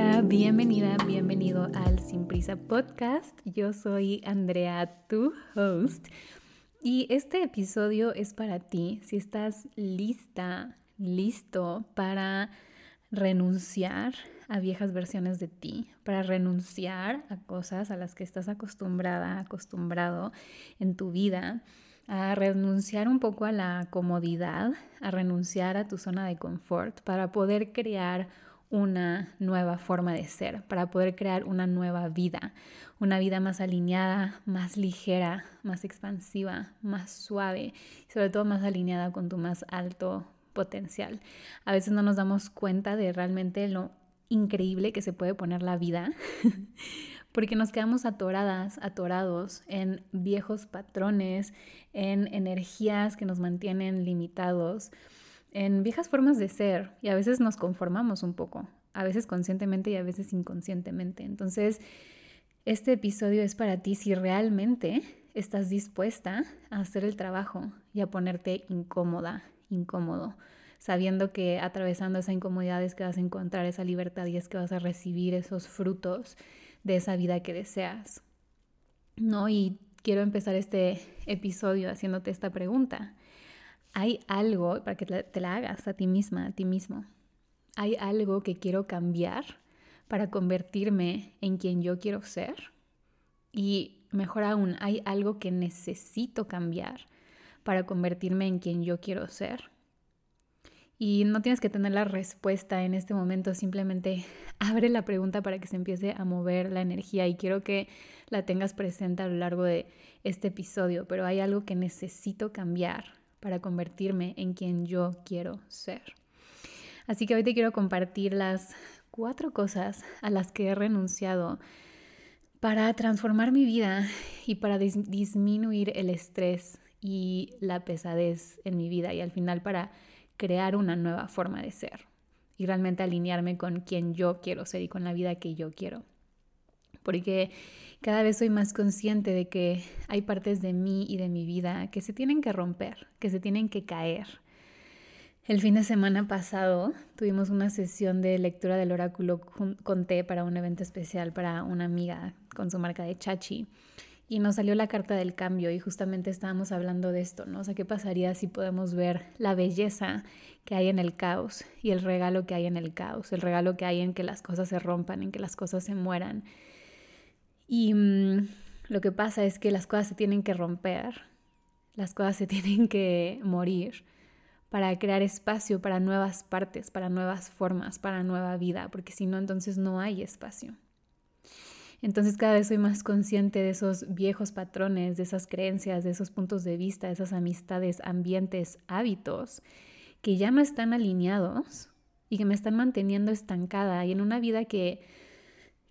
Hola, bienvenida, bienvenido al Sin Prisa Podcast. Yo soy Andrea, tu host. Y este episodio es para ti si estás lista, listo para renunciar a viejas versiones de ti, para renunciar a cosas a las que estás acostumbrada, acostumbrado en tu vida, a renunciar un poco a la comodidad, a renunciar a tu zona de confort para poder crear una nueva forma de ser, para poder crear una nueva vida, una vida más alineada, más ligera, más expansiva, más suave y sobre todo más alineada con tu más alto potencial. A veces no nos damos cuenta de realmente lo increíble que se puede poner la vida, porque nos quedamos atoradas, atorados en viejos patrones, en energías que nos mantienen limitados en viejas formas de ser y a veces nos conformamos un poco, a veces conscientemente y a veces inconscientemente. Entonces, este episodio es para ti si realmente estás dispuesta a hacer el trabajo y a ponerte incómoda, incómodo, sabiendo que atravesando esa incomodidad es que vas a encontrar esa libertad y es que vas a recibir esos frutos de esa vida que deseas. ¿No? Y quiero empezar este episodio haciéndote esta pregunta hay algo, para que te la hagas a ti misma, a ti mismo, hay algo que quiero cambiar para convertirme en quien yo quiero ser. Y mejor aún, hay algo que necesito cambiar para convertirme en quien yo quiero ser. Y no tienes que tener la respuesta en este momento, simplemente abre la pregunta para que se empiece a mover la energía y quiero que la tengas presente a lo largo de este episodio, pero hay algo que necesito cambiar para convertirme en quien yo quiero ser. Así que hoy te quiero compartir las cuatro cosas a las que he renunciado para transformar mi vida y para disminuir el estrés y la pesadez en mi vida y al final para crear una nueva forma de ser y realmente alinearme con quien yo quiero ser y con la vida que yo quiero. Porque cada vez soy más consciente de que hay partes de mí y de mi vida que se tienen que romper, que se tienen que caer. El fin de semana pasado tuvimos una sesión de lectura del oráculo con té para un evento especial para una amiga con su marca de chachi y nos salió la carta del cambio y justamente estábamos hablando de esto, ¿no? O sea, ¿qué pasaría si podemos ver la belleza que hay en el caos y el regalo que hay en el caos, el regalo que hay en que las cosas se rompan, en que las cosas se mueran y mm, lo que pasa es que las cosas se tienen que romper, las cosas se tienen que morir para crear espacio para nuevas partes, para nuevas formas, para nueva vida, porque si no, entonces no hay espacio. Entonces cada vez soy más consciente de esos viejos patrones, de esas creencias, de esos puntos de vista, de esas amistades, ambientes, hábitos que ya no están alineados y que me están manteniendo estancada y en una vida que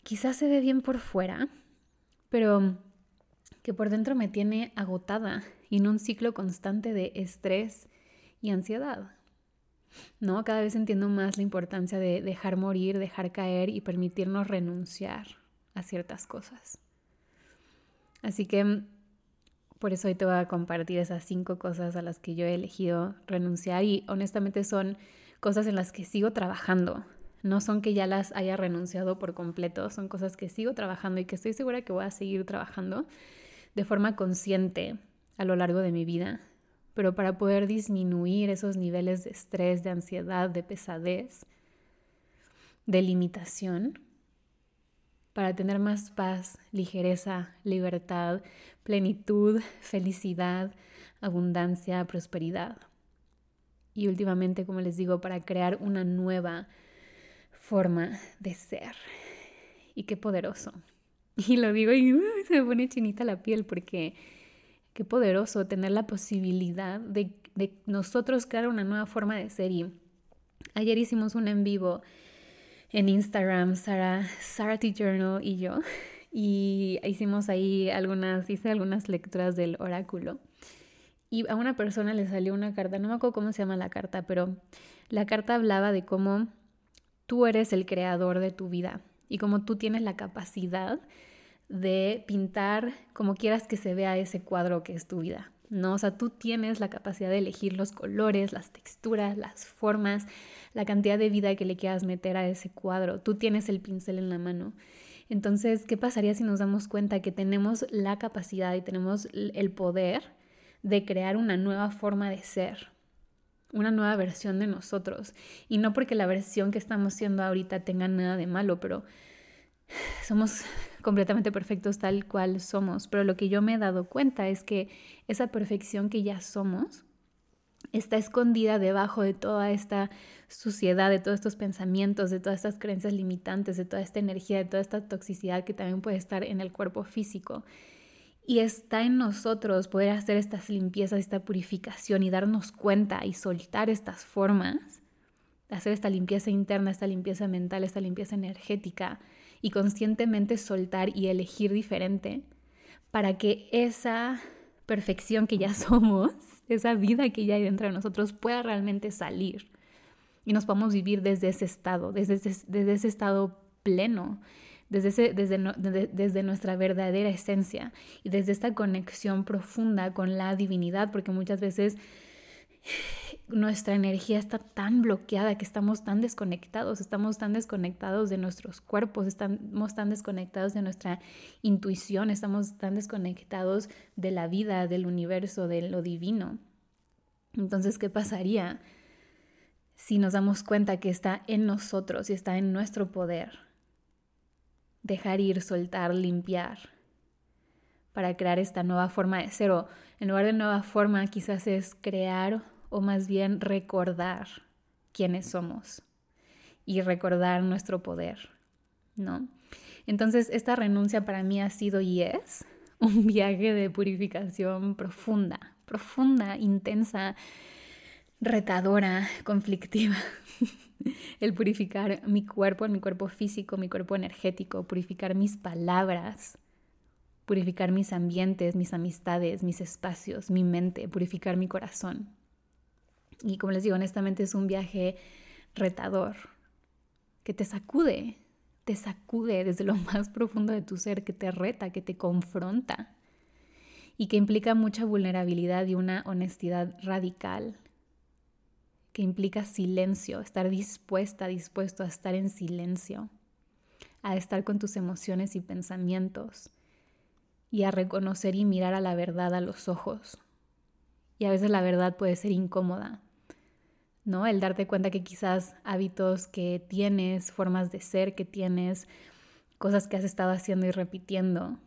quizás se ve bien por fuera, pero que por dentro me tiene agotada y en un ciclo constante de estrés y ansiedad. ¿No? Cada vez entiendo más la importancia de dejar morir, dejar caer y permitirnos renunciar a ciertas cosas. Así que por eso hoy te voy a compartir esas cinco cosas a las que yo he elegido renunciar y honestamente son cosas en las que sigo trabajando, no son que ya las haya renunciado por completo, son cosas que sigo trabajando y que estoy segura que voy a seguir trabajando de forma consciente a lo largo de mi vida. Pero para poder disminuir esos niveles de estrés, de ansiedad, de pesadez, de limitación, para tener más paz, ligereza, libertad, plenitud, felicidad, abundancia, prosperidad. Y últimamente, como les digo, para crear una nueva forma de ser. Y qué poderoso. Y lo digo y uh, se me pone chinita la piel porque qué poderoso tener la posibilidad de, nosotros crear una nueva forma de ser. Y ayer hicimos un en vivo en Instagram, Sara, Sara T. Journal y yo. Y hicimos ahí algunas, hice algunas lecturas del oráculo. Y a una persona le salió una carta, no me acuerdo cómo se llama la carta, pero la carta hablaba de cómo Tú eres el creador de tu vida y como tú tienes la capacidad de pintar como quieras que se vea ese cuadro que es tu vida. ¿no? O sea, tú tienes la capacidad de elegir los colores, las texturas, las formas, la cantidad de vida que le quieras meter a ese cuadro. Tú tienes el pincel en la mano. Entonces, ¿qué pasaría si nos damos cuenta que tenemos la capacidad y tenemos el poder de crear una nueva forma de ser? Una nueva versión de nosotros. Y no porque la versión que estamos siendo ahorita tenga nada de malo, pero somos completamente perfectos tal cual somos. Pero lo que yo me he dado cuenta es que esa perfección que ya somos está escondida debajo de toda esta suciedad, de todos estos pensamientos, de todas estas creencias limitantes, de toda esta energía, de toda esta toxicidad que también puede estar en el cuerpo físico. Y está en nosotros poder hacer estas limpiezas, esta purificación y darnos cuenta y soltar estas formas, hacer esta limpieza interna, esta limpieza mental, esta limpieza energética y conscientemente soltar y elegir diferente para que esa perfección que ya somos, esa vida que ya hay dentro de nosotros pueda realmente salir y nos podamos vivir desde ese estado, desde desde ese estado pleno desde, desde, desde nuestra verdadera esencia y desde esta conexión profunda con la divinidad, porque muchas veces nuestra energía está tan bloqueada que estamos tan desconectados, estamos tan desconectados de nuestros cuerpos, estamos tan desconectados de nuestra intuición, estamos tan desconectados de la vida, del universo, de lo divino. Entonces, ¿qué pasaría si nos damos cuenta que está en nosotros y está en nuestro poder? Dejar ir, soltar, limpiar, para crear esta nueva forma de ser. En lugar de nueva forma, quizás es crear o más bien recordar quiénes somos y recordar nuestro poder, ¿no? Entonces, esta renuncia para mí ha sido y es un viaje de purificación profunda, profunda, intensa, retadora, conflictiva. el purificar mi cuerpo, mi cuerpo físico, mi cuerpo energético, purificar mis palabras, purificar mis ambientes, mis amistades, mis espacios, mi mente, purificar mi corazón. Y como les digo, honestamente es un viaje retador, que te sacude, te sacude desde lo más profundo de tu ser, que te reta, que te confronta y que implica mucha vulnerabilidad y una honestidad radical que implica silencio, estar dispuesta, dispuesto a estar en silencio, a estar con tus emociones y pensamientos y a reconocer y mirar a la verdad a los ojos. Y a veces la verdad puede ser incómoda, ¿no? El darte cuenta que quizás hábitos que tienes, formas de ser que tienes, cosas que has estado haciendo y repitiendo,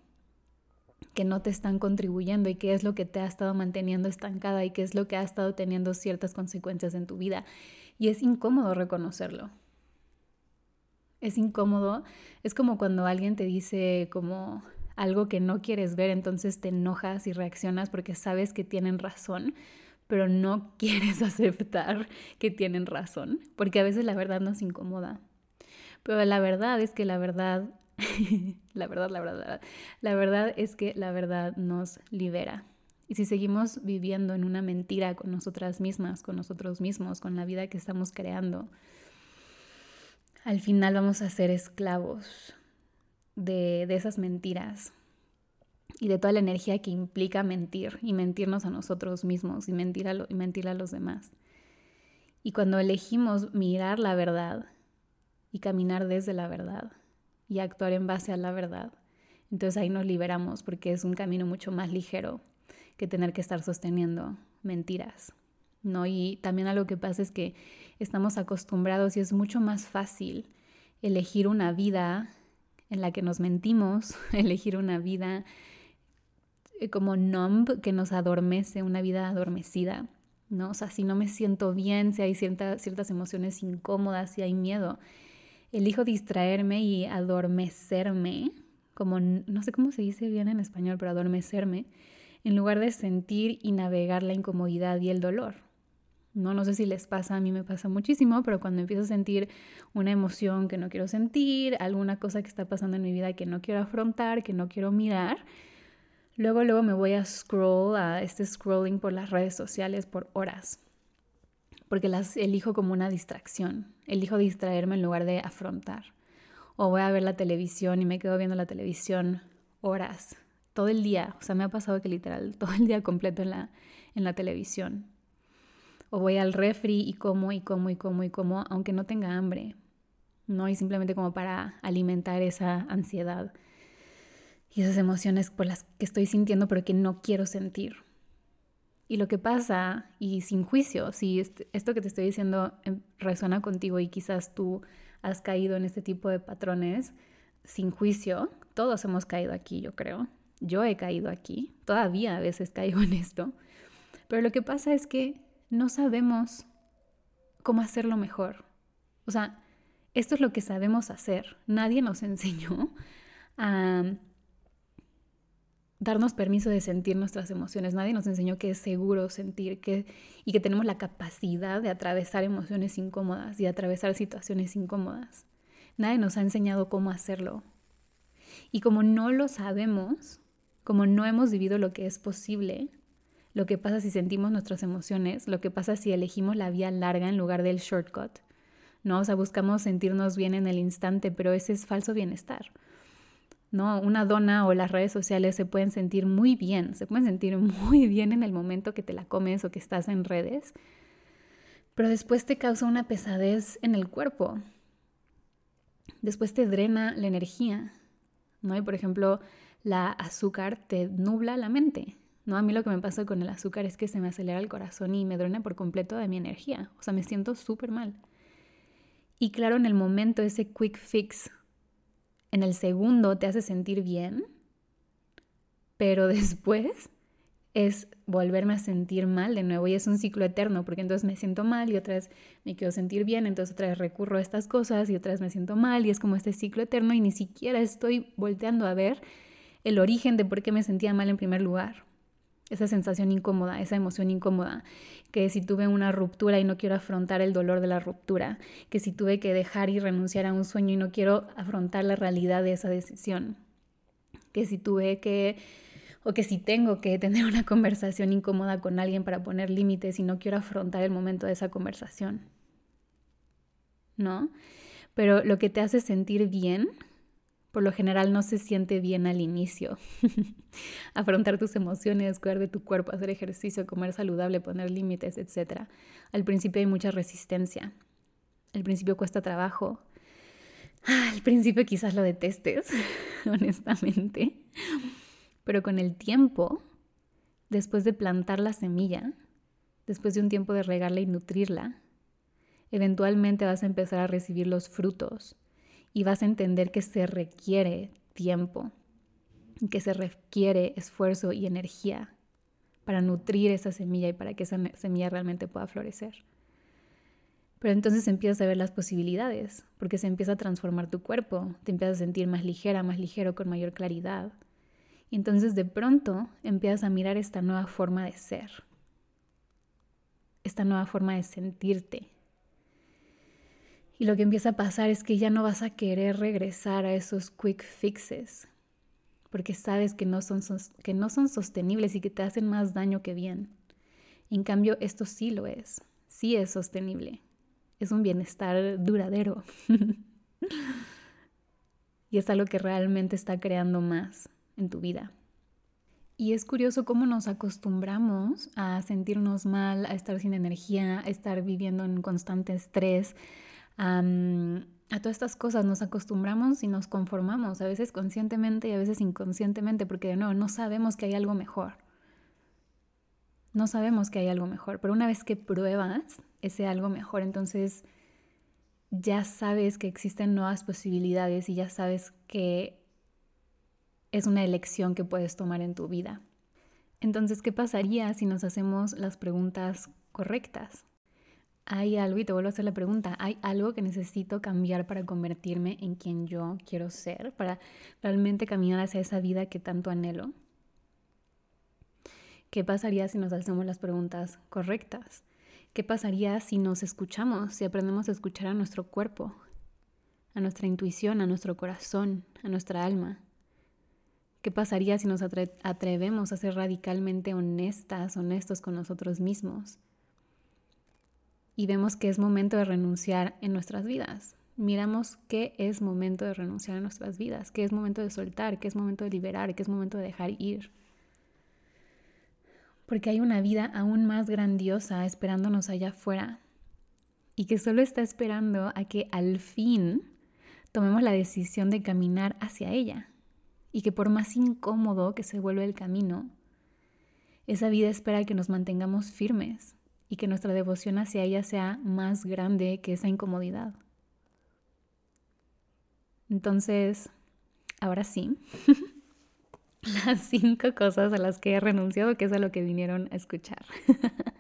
que no te están contribuyendo y qué es lo que te ha estado manteniendo estancada y qué es lo que ha estado teniendo ciertas consecuencias en tu vida. Y es incómodo reconocerlo. Es incómodo. Es como cuando alguien te dice como algo que no quieres ver, entonces te enojas y reaccionas porque sabes que tienen razón, pero no quieres aceptar que tienen razón, porque a veces la verdad nos incomoda. Pero la verdad es que la verdad la verdad, la verdad, la verdad es que la verdad nos libera. Y si seguimos viviendo en una mentira con nosotras mismas, con nosotros mismos, con la vida que estamos creando, al final vamos a ser esclavos de, esas mentiras y de toda la energía que implica mentir y mentirnos a nosotros mismos y mentir y mentir a los demás. Y cuando elegimos mirar la verdad y caminar desde la verdad, y actuar en base a la verdad. Entonces ahí nos liberamos porque es un camino mucho más ligero que tener que estar sosteniendo mentiras. ¿no? Y también algo que pasa es que estamos acostumbrados y es mucho más fácil elegir una vida en la que nos mentimos, elegir una vida eh, como numb que nos adormece, una vida adormecida, ¿no? O sea, si no me siento bien, si hay ciertas emociones incómodas, si hay miedo, elijo distraerme y adormecerme, como no sé cómo se dice bien en español, pero adormecerme, en lugar de sentir y navegar la incomodidad y el dolor. No, no sé si les pasa, a mí me pasa muchísimo, pero cuando empiezo a sentir una emoción que no quiero sentir, alguna cosa que está pasando en mi vida que no quiero afrontar, que no quiero mirar, luego luego me voy a scroll, a este scrolling por las redes sociales por horas porque las elijo como una distracción. Elijo distraerme en lugar de afrontar. O voy a ver la televisión y me quedo viendo la televisión horas, todo el día, o sea, me ha pasado que literal todo el día completo en la, en la televisión. O voy al refri y como y como y como y como, aunque no tenga hambre, ¿no? Y simplemente como para alimentar esa ansiedad y esas emociones por las que estoy sintiendo pero que no quiero sentir. Y lo que pasa, y sin juicio, si esto que te estoy diciendo em, resuena contigo y quizás tú has caído en este tipo de patrones, sin juicio, todos hemos caído aquí, yo creo. Yo he caído aquí, todavía a veces caigo en esto. Pero lo que pasa es que no sabemos cómo hacerlo mejor. O sea, esto es lo que sabemos hacer. Nadie nos enseñó a darnos permiso de sentir nuestras emociones. Nadie nos enseñó que es seguro sentir que, y que tenemos la capacidad de atravesar emociones incómodas y atravesar situaciones incómodas. Nadie nos ha enseñado cómo hacerlo. Y como no lo sabemos, como no hemos vivido lo que es posible, lo que pasa si sentimos nuestras emociones, lo que pasa si elegimos la vía larga en lugar del shortcut, ¿no? O sea, buscamos sentirnos bien en el instante, pero ese es falso bienestar. ¿No? Una dona o las redes sociales se pueden sentir muy bien, se pueden sentir muy bien en el momento que te la comes o que estás en redes, pero después te causa una pesadez en el cuerpo. Después te drena la energía, ¿no? Y por ejemplo, la azúcar te nubla la mente, ¿no? A mí lo que me pasa con el azúcar es que se me acelera el corazón y me drena por completo de mi energía, o sea, me siento súper mal. Y claro, en el momento ese quick fix en el segundo te hace sentir bien, pero después es volverme a sentir mal de nuevo y es un ciclo eterno porque entonces me siento mal y otra vez me quiero sentir bien, entonces otra recurro a estas cosas y otra vez me siento mal y es como este ciclo eterno y ni siquiera estoy volteando a ver el origen de por qué me sentía mal en primer lugar esa sensación incómoda, esa emoción incómoda, que si tuve una ruptura y no quiero afrontar el dolor de la ruptura, que si tuve que dejar y renunciar a un sueño y no quiero afrontar la realidad de esa decisión, que si tuve que o que si tengo que tener una conversación incómoda con alguien para poner límites y no quiero afrontar el momento de esa conversación. ¿No? Pero lo que te hace sentir bien por lo general no se siente bien al inicio. Afrontar tus emociones, cuidar de tu cuerpo, hacer ejercicio, comer saludable, poner límites, etc. Al principio hay mucha resistencia. Al principio cuesta trabajo. Al principio quizás lo detestes, honestamente. Pero con el tiempo, después de plantar la semilla, después de un tiempo de regarla y nutrirla, eventualmente vas a empezar a recibir los frutos y vas a entender que se requiere tiempo, que se requiere esfuerzo y energía para nutrir esa semilla y para que esa semilla realmente pueda florecer. Pero entonces empiezas a ver las posibilidades, porque se empieza a transformar tu cuerpo, te empiezas a sentir más ligera, más ligero, con mayor claridad. Y entonces de pronto empiezas a mirar esta nueva forma de ser, esta nueva forma de sentirte, y lo que empieza a pasar es que ya no vas a querer regresar a esos quick fixes, porque sabes que no son, que no son sostenibles y que te hacen más daño que bien. En cambio, esto sí lo es, sí es sostenible, es un bienestar duradero. y es algo que realmente está creando más en tu vida. Y es curioso cómo nos acostumbramos a sentirnos mal, a estar sin energía, a estar viviendo en constante estrés, a todas estas cosas nos acostumbramos y nos conformamos, a veces conscientemente y a veces inconscientemente, porque de nuevo no sabemos que hay algo mejor. No sabemos que hay algo mejor, pero una vez que pruebas ese algo mejor, entonces ya sabes que existen nuevas posibilidades y ya sabes que es una elección que puedes tomar en tu vida. Entonces, ¿qué pasaría si nos hacemos las preguntas correctas? Hay algo, y te vuelvo a hacer la pregunta, ¿hay algo que necesito cambiar para convertirme en quien yo quiero ser, para realmente caminar hacia esa vida que tanto anhelo? ¿Qué pasaría si nos hacemos las preguntas correctas? ¿Qué pasaría si nos escuchamos, si aprendemos a escuchar a nuestro cuerpo, a nuestra intuición, a nuestro corazón, a nuestra alma? ¿Qué pasaría si nos atrevemos a ser radicalmente honestas, honestos con nosotros mismos? Y vemos que es momento de renunciar en nuestras vidas. miramos qué es momento de renunciar a nuestras vidas, qué es momento de soltar, qué es momento de liberar, qué es momento de dejar ir. Porque hay una vida aún más grandiosa esperándonos allá afuera y que solo está esperando a que al fin tomemos la decisión de caminar hacia ella. Y que por más incómodo que se vuelva el camino, esa vida espera que nos mantengamos firmes y que nuestra devoción hacia ella sea más grande que esa incomodidad. Entonces, ahora sí, las cinco cosas a las que he renunciado, que es a lo que vinieron a escuchar.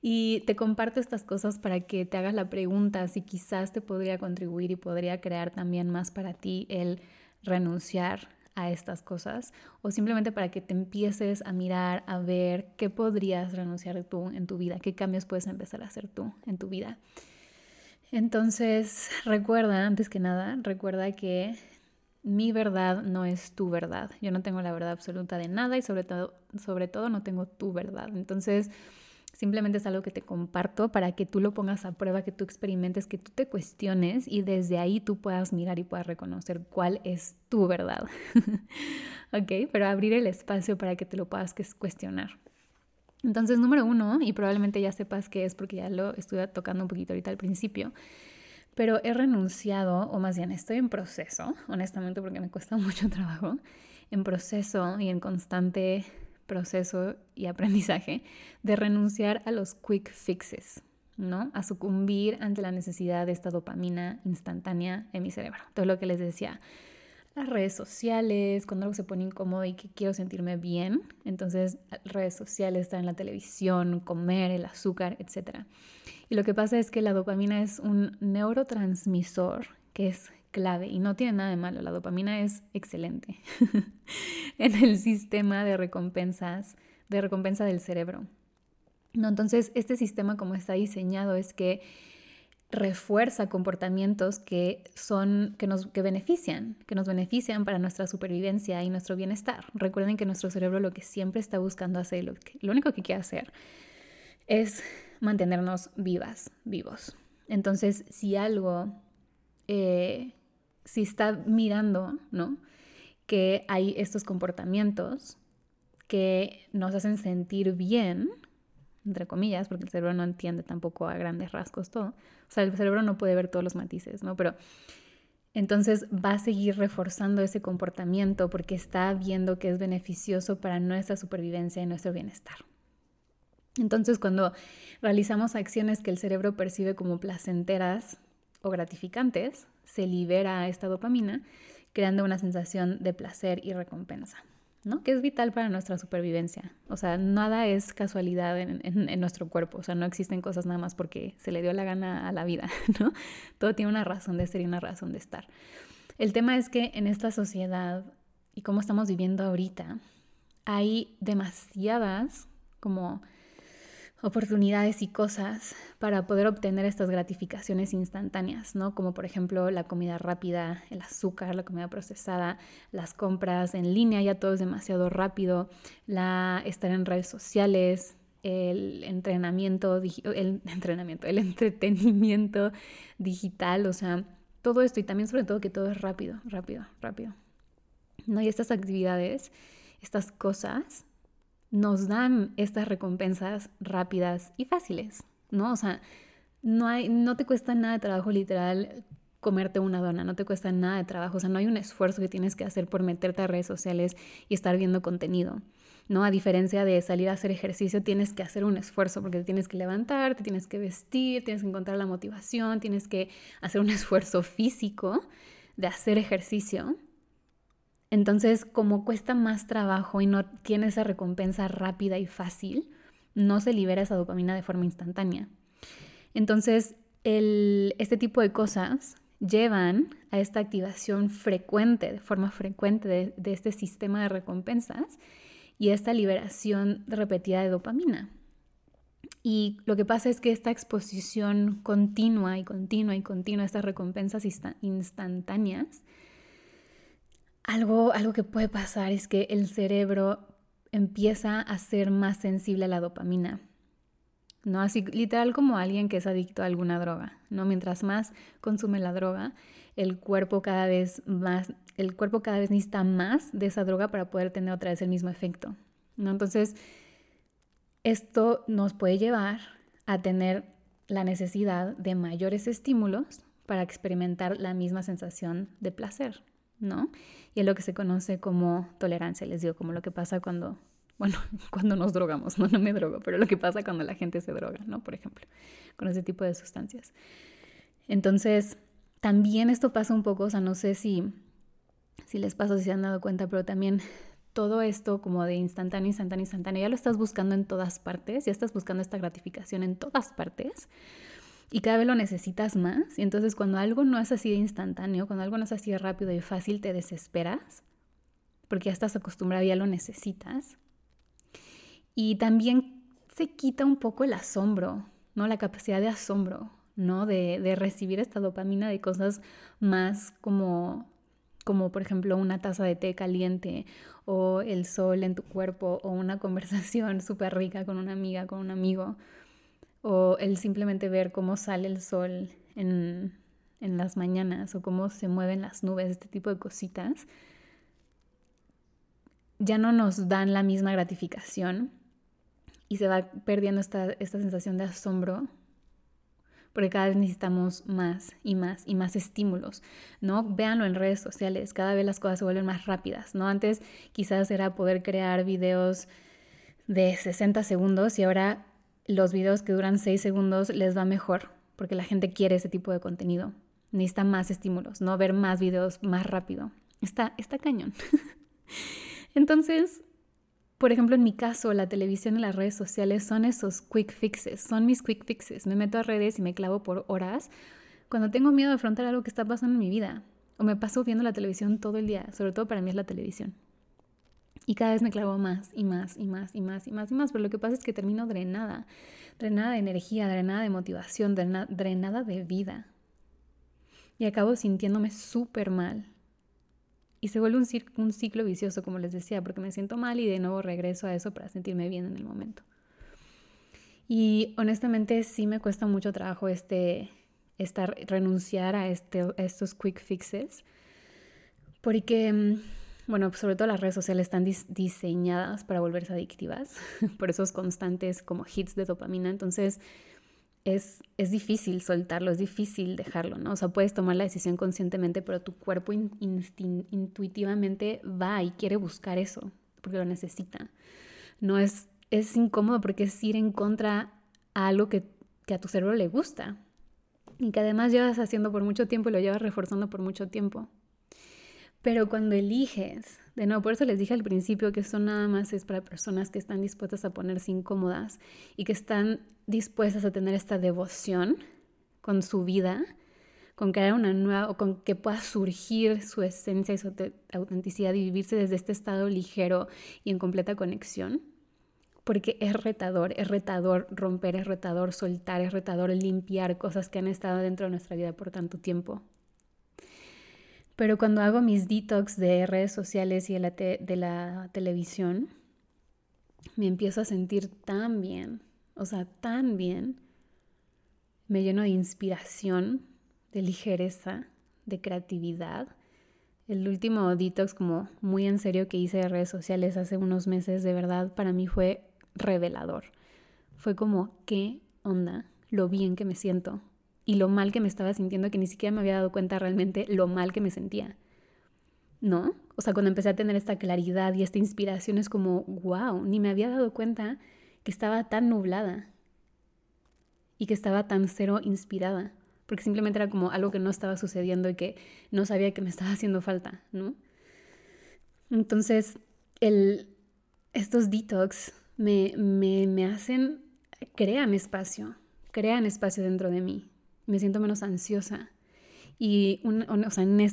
y te comparto estas cosas para que te hagas la pregunta si quizás te podría contribuir y podría crear también más para ti el renunciar a estas cosas o simplemente para que te empieces a mirar, a ver qué podrías renunciar tú en tu vida, qué cambios puedes empezar a hacer tú en tu vida. Entonces, recuerda, antes que nada, recuerda que mi verdad no es tu verdad. Yo no tengo la verdad absoluta de nada y sobre todo, sobre todo no tengo tu verdad. Entonces, simplemente es algo que te comparto para que tú lo pongas a prueba, que tú experimentes, que tú te cuestiones y desde ahí tú puedas mirar y puedas reconocer cuál es tu verdad. ¿Ok? Pero abrir el espacio para que te lo puedas cuestionar. Entonces, número uno, y probablemente ya sepas qué es porque ya lo estuve tocando un poquito ahorita al principio, pero he renunciado, o más bien estoy en proceso, honestamente porque me cuesta mucho trabajo, en proceso y en constante proceso y aprendizaje de renunciar a los quick fixes, ¿no? A sucumbir ante la necesidad de esta dopamina instantánea en mi cerebro. Todo lo que les decía, las redes sociales, cuando algo se pone incómodo y que quiero sentirme bien, entonces redes sociales, estar en la televisión, comer, el azúcar, etc. Y lo que pasa es que la dopamina es un neurotransmisor que es clave y no tiene nada de malo, la dopamina es excelente en el sistema de recompensas, de recompensa del cerebro. No, entonces, este sistema como está diseñado es que refuerza comportamientos que son que nos que benefician, que nos benefician para nuestra supervivencia y nuestro bienestar. Recuerden que nuestro cerebro lo que siempre está buscando hacer, lo, lo único que quiere hacer es mantenernos vivas, vivos. Entonces, si algo, eh, si está mirando, ¿no? Que hay estos comportamientos que nos hacen sentir bien, entre comillas, porque el cerebro no entiende tampoco a grandes rasgos todo. O sea, el cerebro no puede ver todos los matices, ¿no? Pero entonces va a seguir reforzando ese comportamiento porque está viendo que es beneficioso para nuestra supervivencia y nuestro bienestar. Entonces, cuando realizamos acciones que el cerebro percibe como placenteras o gratificantes, se libera esta dopamina, creando una sensación de placer y recompensa. ¿no? Que es vital para nuestra supervivencia. O sea, nada es casualidad en, nuestro cuerpo. O sea, no existen cosas nada más porque se le dio la gana a la vida, ¿no? Todo tiene una razón de ser y una razón de estar. El tema es que en esta sociedad y cómo estamos viviendo ahorita, hay demasiadas como oportunidades y cosas para poder obtener estas gratificaciones instantáneas, ¿no? Como por ejemplo la comida rápida, el azúcar, la comida procesada, las compras en línea, ya todo es demasiado rápido, la estar en redes sociales, el entrenamiento, el entrenamiento, el entretenimiento digital, o sea, todo esto y también sobre todo que todo es rápido, rápido, rápido. ¿No? Y estas actividades, estas cosas nos dan estas recompensas rápidas y fáciles, ¿no? O sea, no, hay, no te cuesta nada de trabajo literal comerte una dona, no te cuesta nada de trabajo, o sea, no hay un esfuerzo que tienes que hacer por meterte a redes sociales y estar viendo contenido, ¿no? A diferencia de salir a hacer ejercicio, tienes que hacer un esfuerzo porque te tienes que levantar, te tienes que vestir, tienes que encontrar la motivación, tienes que hacer un esfuerzo físico de hacer ejercicio entonces, como cuesta más trabajo y no tiene esa recompensa rápida y fácil, no se libera esa dopamina de forma instantánea. Entonces, este tipo de cosas llevan a esta activación frecuente, de forma frecuente de, este sistema de recompensas y esta liberación repetida de dopamina. Y lo que pasa es que esta exposición continua y continua y continua a estas recompensas instantáneas algo, algo que puede pasar es que el cerebro empieza a ser más sensible a la dopamina. ¿no? Así literal como alguien que es adicto a alguna droga, ¿no? Mientras más consume la droga, el cuerpo cada vez más, el cuerpo cada vez necesita más de esa droga para poder tener otra vez el mismo efecto, ¿no? Entonces, esto nos puede llevar a tener la necesidad de mayores estímulos para experimentar la misma sensación de placer, ¿no? Y es lo que se conoce como tolerancia, les digo, como lo que pasa cuando, bueno, cuando nos drogamos, no, no me drogo, pero lo que pasa cuando la gente se droga, ¿no? Por ejemplo, con ese tipo de sustancias. Entonces, también esto pasa un poco, o sea, no sé si, si les pasa, si se han dado cuenta, pero también todo esto como de instantáneo, instantáneo, instantáneo, ya lo estás buscando en todas partes, ya estás buscando esta gratificación en todas partes y cada vez lo necesitas más. Y entonces cuando algo no es así de instantáneo, cuando algo no es así de rápido y fácil, te desesperas porque ya estás acostumbrado y ya lo necesitas. Y también se quita un poco el asombro, ¿no? La capacidad de asombro, ¿no? De, de recibir esta dopamina de cosas más como, como por ejemplo una taza de té caliente o el sol en tu cuerpo o una conversación súper rica con una amiga, con un amigo o el simplemente ver cómo sale el sol en, las mañanas o cómo se mueven las nubes, este tipo de cositas, ya no nos dan la misma gratificación y se va perdiendo esta, esta sensación de asombro porque cada vez necesitamos más y más y más estímulos, ¿no? Véanlo en redes sociales, cada vez las cosas se vuelven más rápidas, ¿no? Antes quizás era poder crear videos de 60 segundos y ahora los videos que duran 6 segundos les va mejor porque la gente quiere ese tipo de contenido. Necesita más estímulos, no ver más videos más rápido. Está, está cañón. Entonces, por ejemplo, en mi caso, la televisión y las redes sociales son esos quick fixes, son mis quick fixes. Me meto a redes y me clavo por horas cuando tengo miedo de afrontar algo que está pasando en mi vida. O me paso viendo la televisión todo el día, sobre todo para mí es la televisión. Y cada vez me clavo más y más y más y más y más y más. Pero lo que pasa es que termino drenada. Drenada de energía, drenada de motivación, drenada de vida. Y acabo sintiéndome súper mal. Y se vuelve un, ciclo vicioso, como les decía, porque me siento mal y de nuevo regreso a eso para sentirme bien en el momento. Y honestamente sí me cuesta mucho trabajo este, estar, renunciar a, este, a estos quick fixes. Porque mm, bueno, sobre todo las redes sociales están diseñadas para volverse adictivas, por esos constantes como hits de dopamina, entonces es, es difícil soltarlo, es difícil dejarlo, ¿no? O sea, puedes tomar la decisión conscientemente, pero tu cuerpo intuitivamente va y quiere buscar eso, porque lo necesita. No es, es incómodo porque es ir en contra a algo que, que a tu cerebro le gusta y que además llevas haciendo por mucho tiempo y lo llevas reforzando por mucho tiempo. Pero cuando eliges, de nuevo, por eso les dije al principio que eso nada más es para personas que están dispuestas a ponerse incómodas y que están dispuestas a tener esta devoción con su vida, con crear una nueva o con que pueda surgir su esencia y su autenticidad y vivirse desde este estado ligero y en completa conexión. Porque es retador, es retador romper, es retador soltar, es retador limpiar cosas que han estado dentro de nuestra vida por tanto tiempo. Pero cuando hago mis detox de redes sociales y de la, de la televisión, me empiezo a sentir tan bien, o sea, tan bien. Me lleno de inspiración, de ligereza, de creatividad. El último detox como muy en serio que hice de redes sociales hace unos meses, de verdad, para mí fue revelador. Fue como, ¿qué onda? Lo bien que me siento, y lo mal que me estaba sintiendo, que ni siquiera me había dado cuenta realmente lo mal que me sentía. ¿No? O sea, cuando empecé a tener esta claridad y esta inspiración es como, wow, ni me había dado cuenta que estaba tan nublada y que estaba tan cero inspirada, porque simplemente era como algo que no estaba sucediendo y que no sabía que me estaba haciendo falta, ¿no? Entonces, el, estos detox me, me, me hacen, crean espacio, crean espacio dentro de mí, me siento menos ansiosa. Y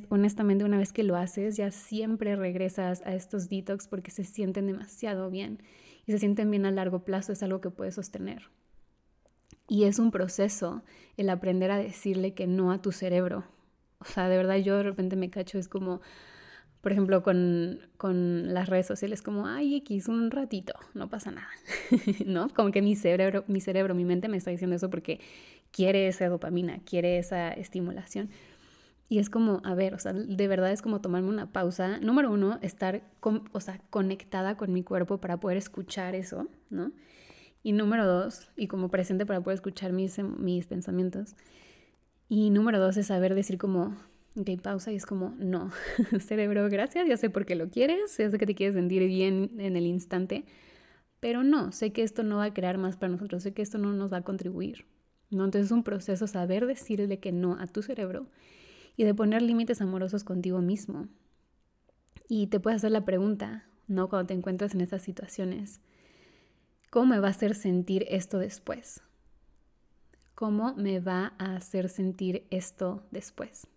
honestamente una vez que lo haces, ya siempre regresas a estos detox porque se sienten demasiado bien y se sienten bien a largo plazo, es algo que puedes sostener. Y es un proceso el aprender a decirle que no a tu cerebro. O sea, de verdad yo de repente me cacho, es como, por ejemplo, con, con, las redes sociales, como, ay, X, un ratito, no pasa nada, ¿no? Como que mi cerebro, mi cerebro, mi mente me está diciendo eso porque quiere esa dopamina, quiere esa estimulación. Y es como, a ver, o sea, de verdad es como tomarme una pausa. Número uno, estar, o sea, conectada con mi cuerpo para poder escuchar eso, ¿no? Y número dos, y como presente para poder escuchar mis, mis pensamientos. Y número dos es saber decir como, ok, pausa y es como, no, cerebro, gracias, ya sé por qué lo quieres, ya sé que te quieres sentir bien en el instante, pero no, sé que esto no va a crear más para nosotros, sé que esto no nos va a contribuir. ¿no? Entonces es un proceso saber decirle que no a tu cerebro y de poner límites amorosos contigo mismo. Y te puedes hacer la pregunta, ¿no? Cuando te encuentras en estas situaciones, ¿cómo me va a hacer sentir esto después? ¿Cómo me va a hacer sentir esto después?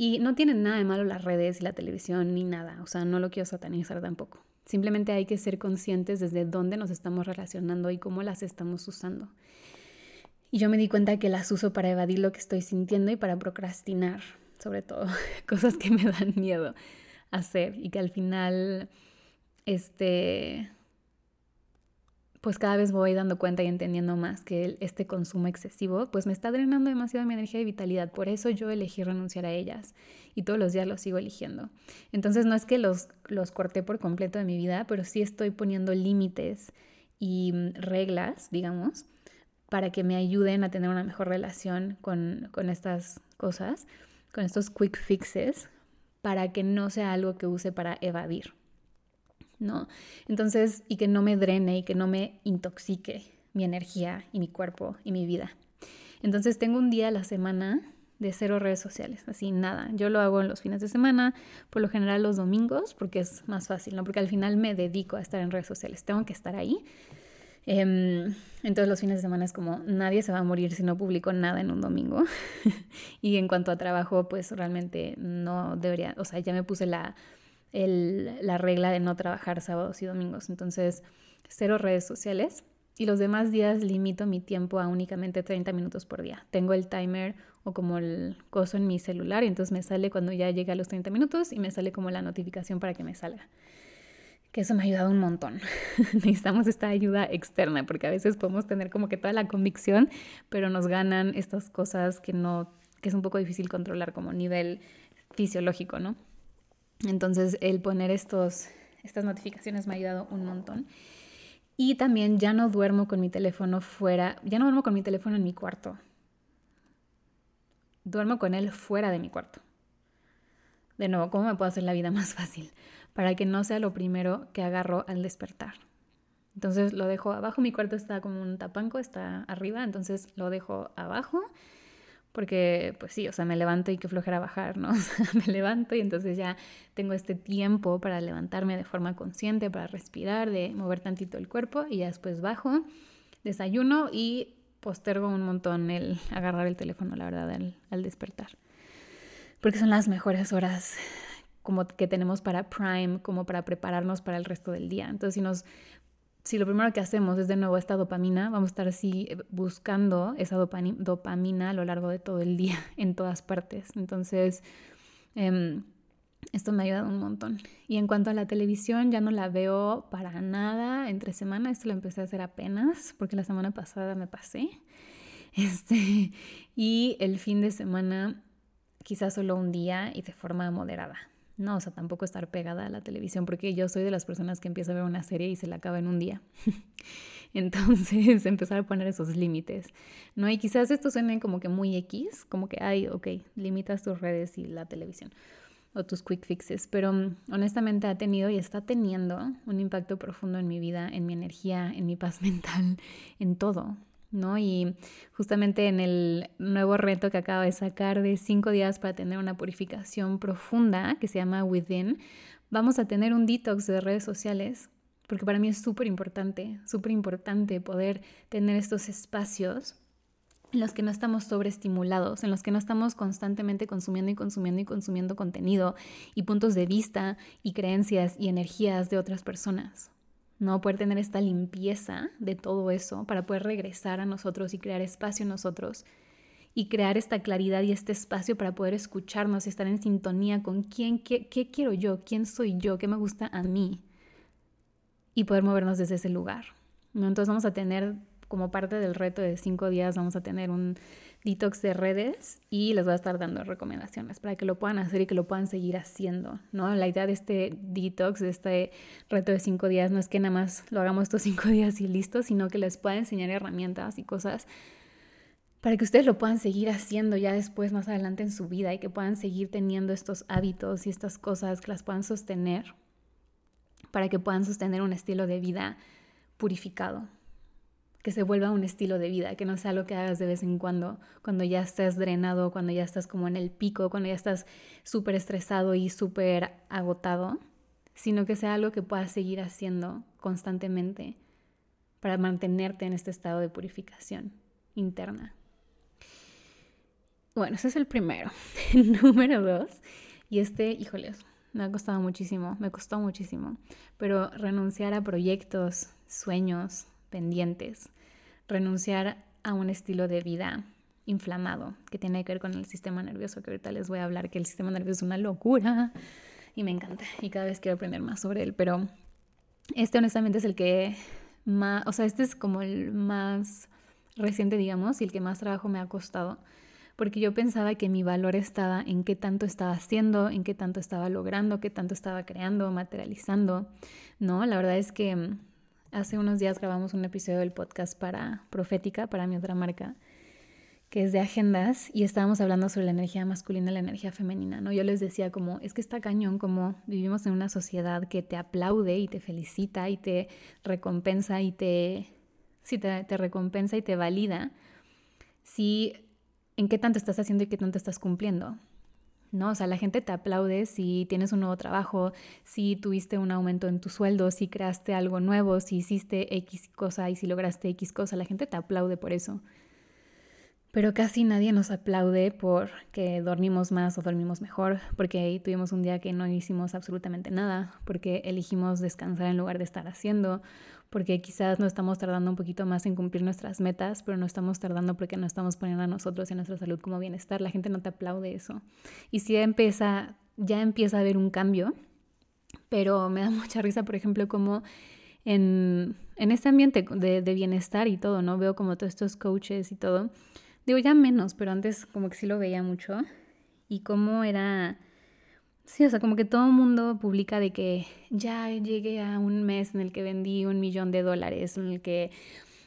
Y no tienen nada de malo las redes y la televisión ni nada, o sea, no lo quiero satanizar tampoco. Simplemente hay que ser conscientes desde dónde nos estamos relacionando y cómo las estamos usando. Y yo me di cuenta que las uso para evadir lo que estoy sintiendo y para procrastinar, sobre todo, cosas que me dan miedo hacer y que al final, este, pues cada vez voy dando cuenta y entendiendo más que este consumo excesivo, pues me está drenando demasiado mi energía y vitalidad. Por eso yo elegí renunciar a ellas y todos los días los sigo eligiendo. Entonces no es que los, los corté por completo de mi vida, pero sí estoy poniendo límites y mm, reglas, digamos, para que me ayuden a tener una mejor relación con, estas cosas, con estos quick fixes, para que no sea algo que use para evadir, ¿no? Entonces, y que no me drene y que no me intoxique mi energía y mi cuerpo y mi vida. Entonces, tengo un día a la semana de cero redes sociales, así nada. Yo lo hago en los fines de semana, por lo general los domingos, porque es más fácil, ¿no? Porque al final me dedico a estar en redes sociales, tengo que estar ahí Em, entonces los fines de semana es como nadie se va a morir si no publico nada en un domingo. y en cuanto a trabajo, pues realmente no debería, o sea, ya me puse la, la regla de no trabajar sábados y domingos. Entonces, cero redes sociales. Y los demás días limito mi tiempo a únicamente 30 minutos por día. Tengo el timer o como el coso en mi celular y entonces me sale cuando ya llega a los 30 minutos y me sale como la notificación para que me salga que eso me ha ayudado un montón. Necesitamos esta ayuda externa porque a veces podemos tener como que toda la convicción, pero nos ganan estas cosas que no que es un poco difícil controlar como nivel fisiológico, ¿no? Entonces, el poner estos estas notificaciones me ha ayudado un montón. Y también ya no duermo con mi teléfono fuera, ya no duermo con mi teléfono en mi cuarto. Duermo con él fuera de mi cuarto. De nuevo, ¿cómo me puedo hacer la vida más fácil? para que no sea lo primero que agarro al despertar. Entonces lo dejo abajo, mi cuarto está como un tapanco, está arriba, entonces lo dejo abajo porque pues sí, o sea, me levanto y qué flojera bajar, ¿no? me levanto y entonces ya tengo este tiempo para levantarme de forma consciente, para respirar, de mover tantito el cuerpo y ya después bajo, desayuno y postergo un montón el agarrar el teléfono, la verdad, al, al despertar. Porque son las mejores horas como que tenemos para Prime, como para prepararnos para el resto del día. Entonces, si nos si lo primero que hacemos es de nuevo esta dopamina, vamos a estar así eh, buscando esa dopamina a lo largo de todo el día, en todas partes. Entonces, em, esto me ha ayudado un montón. Y en cuanto a la televisión, ya no la veo para nada entre semana. Esto lo empecé a hacer apenas, porque la semana pasada me pasé. Este, y el fin de semana, quizás solo un día y de forma moderada. No, o sea, tampoco estar pegada a la televisión, porque yo soy de las personas que empieza a ver una serie y se la acaba en un día. Entonces, empezar a poner esos límites. ¿no? Y quizás esto suene como que muy X, como que, ay, ok, limitas tus redes y la televisión o tus quick fixes, pero mm, honestamente ha tenido y está teniendo un impacto profundo en mi vida, en mi energía, en mi paz mental, en todo. ¿No? Y justamente en el nuevo reto que acabo de sacar de cinco días para tener una purificación profunda que se llama Within, vamos a tener un detox de redes sociales, porque para mí es súper importante, súper importante poder tener estos espacios en los que no estamos sobreestimulados, en los que no estamos constantemente consumiendo y consumiendo y consumiendo contenido y puntos de vista y creencias y energías de otras personas. ¿No? Poder tener esta limpieza de todo eso para poder regresar a nosotros y crear espacio en nosotros y crear esta claridad y este espacio para poder escucharnos y estar en sintonía con quién, qué, qué quiero yo, quién soy yo, qué me gusta a mí y poder movernos desde ese lugar. ¿no? Entonces vamos a tener como parte del reto de cinco días, vamos a tener un detox de redes y les voy a estar dando recomendaciones para que lo puedan hacer y que lo puedan seguir haciendo, ¿no? La idea de este detox, de este reto de cinco días, no es que nada más lo hagamos estos cinco días y listo, sino que les pueda enseñar herramientas y cosas para que ustedes lo puedan seguir haciendo ya después, más adelante en su vida y que puedan seguir teniendo estos hábitos y estas cosas que las puedan sostener, para que puedan sostener un estilo de vida purificado, que se vuelva un estilo de vida, que no sea algo que hagas de vez en cuando, cuando ya estás drenado, cuando ya estás como en el pico, cuando ya estás súper estresado y súper agotado, sino que sea algo que puedas seguir haciendo constantemente para mantenerte en este estado de purificación interna. Bueno, ese es el primero. Número dos, y este, híjoles, me ha costado muchísimo, me costó muchísimo, pero renunciar a proyectos, sueños, pendientes, renunciar a un estilo de vida inflamado que tiene que ver con el sistema nervioso, que ahorita les voy a hablar que el sistema nervioso es una locura y me encanta y cada vez quiero aprender más sobre él, pero este honestamente es el que más, o sea, este es como el más reciente, digamos, y el que más trabajo me ha costado, porque yo pensaba que mi valor estaba en qué tanto estaba haciendo, en qué tanto estaba logrando, qué tanto estaba creando, materializando, ¿no? La verdad es que Hace unos días grabamos un episodio del podcast para Profética, para mi otra marca, que es de agendas, y estábamos hablando sobre la energía masculina y la energía femenina, ¿no? Yo les decía como, es que está cañón como vivimos en una sociedad que te aplaude y te felicita y te recompensa y te, sí, te, te recompensa y te valida, si en qué tanto estás haciendo y qué tanto estás cumpliendo. ¿No? O sea, la gente te aplaude si tienes un nuevo trabajo, si tuviste un aumento en tu sueldo, si creaste algo nuevo, si hiciste X cosa y si lograste X cosa, la gente te aplaude por eso pero casi nadie nos aplaude porque dormimos más o dormimos mejor, porque tuvimos un día que no hicimos absolutamente nada, porque elegimos descansar en lugar de estar haciendo, porque quizás no estamos tardando un poquito más en cumplir nuestras metas, pero no estamos tardando porque no estamos poniendo a nosotros y a nuestra salud como bienestar. La gente no te aplaude eso. Y si ya empieza, ya empieza a haber un cambio, pero me da mucha risa, por ejemplo, como en, en este ambiente de, de bienestar y todo, ¿no? Veo como todos estos coaches y todo Digo, ya menos, pero antes como que sí lo veía mucho. Y cómo era... Sí, o sea, como que todo el mundo publica de que ya llegué a un mes en el que vendí un millón de dólares, en el que,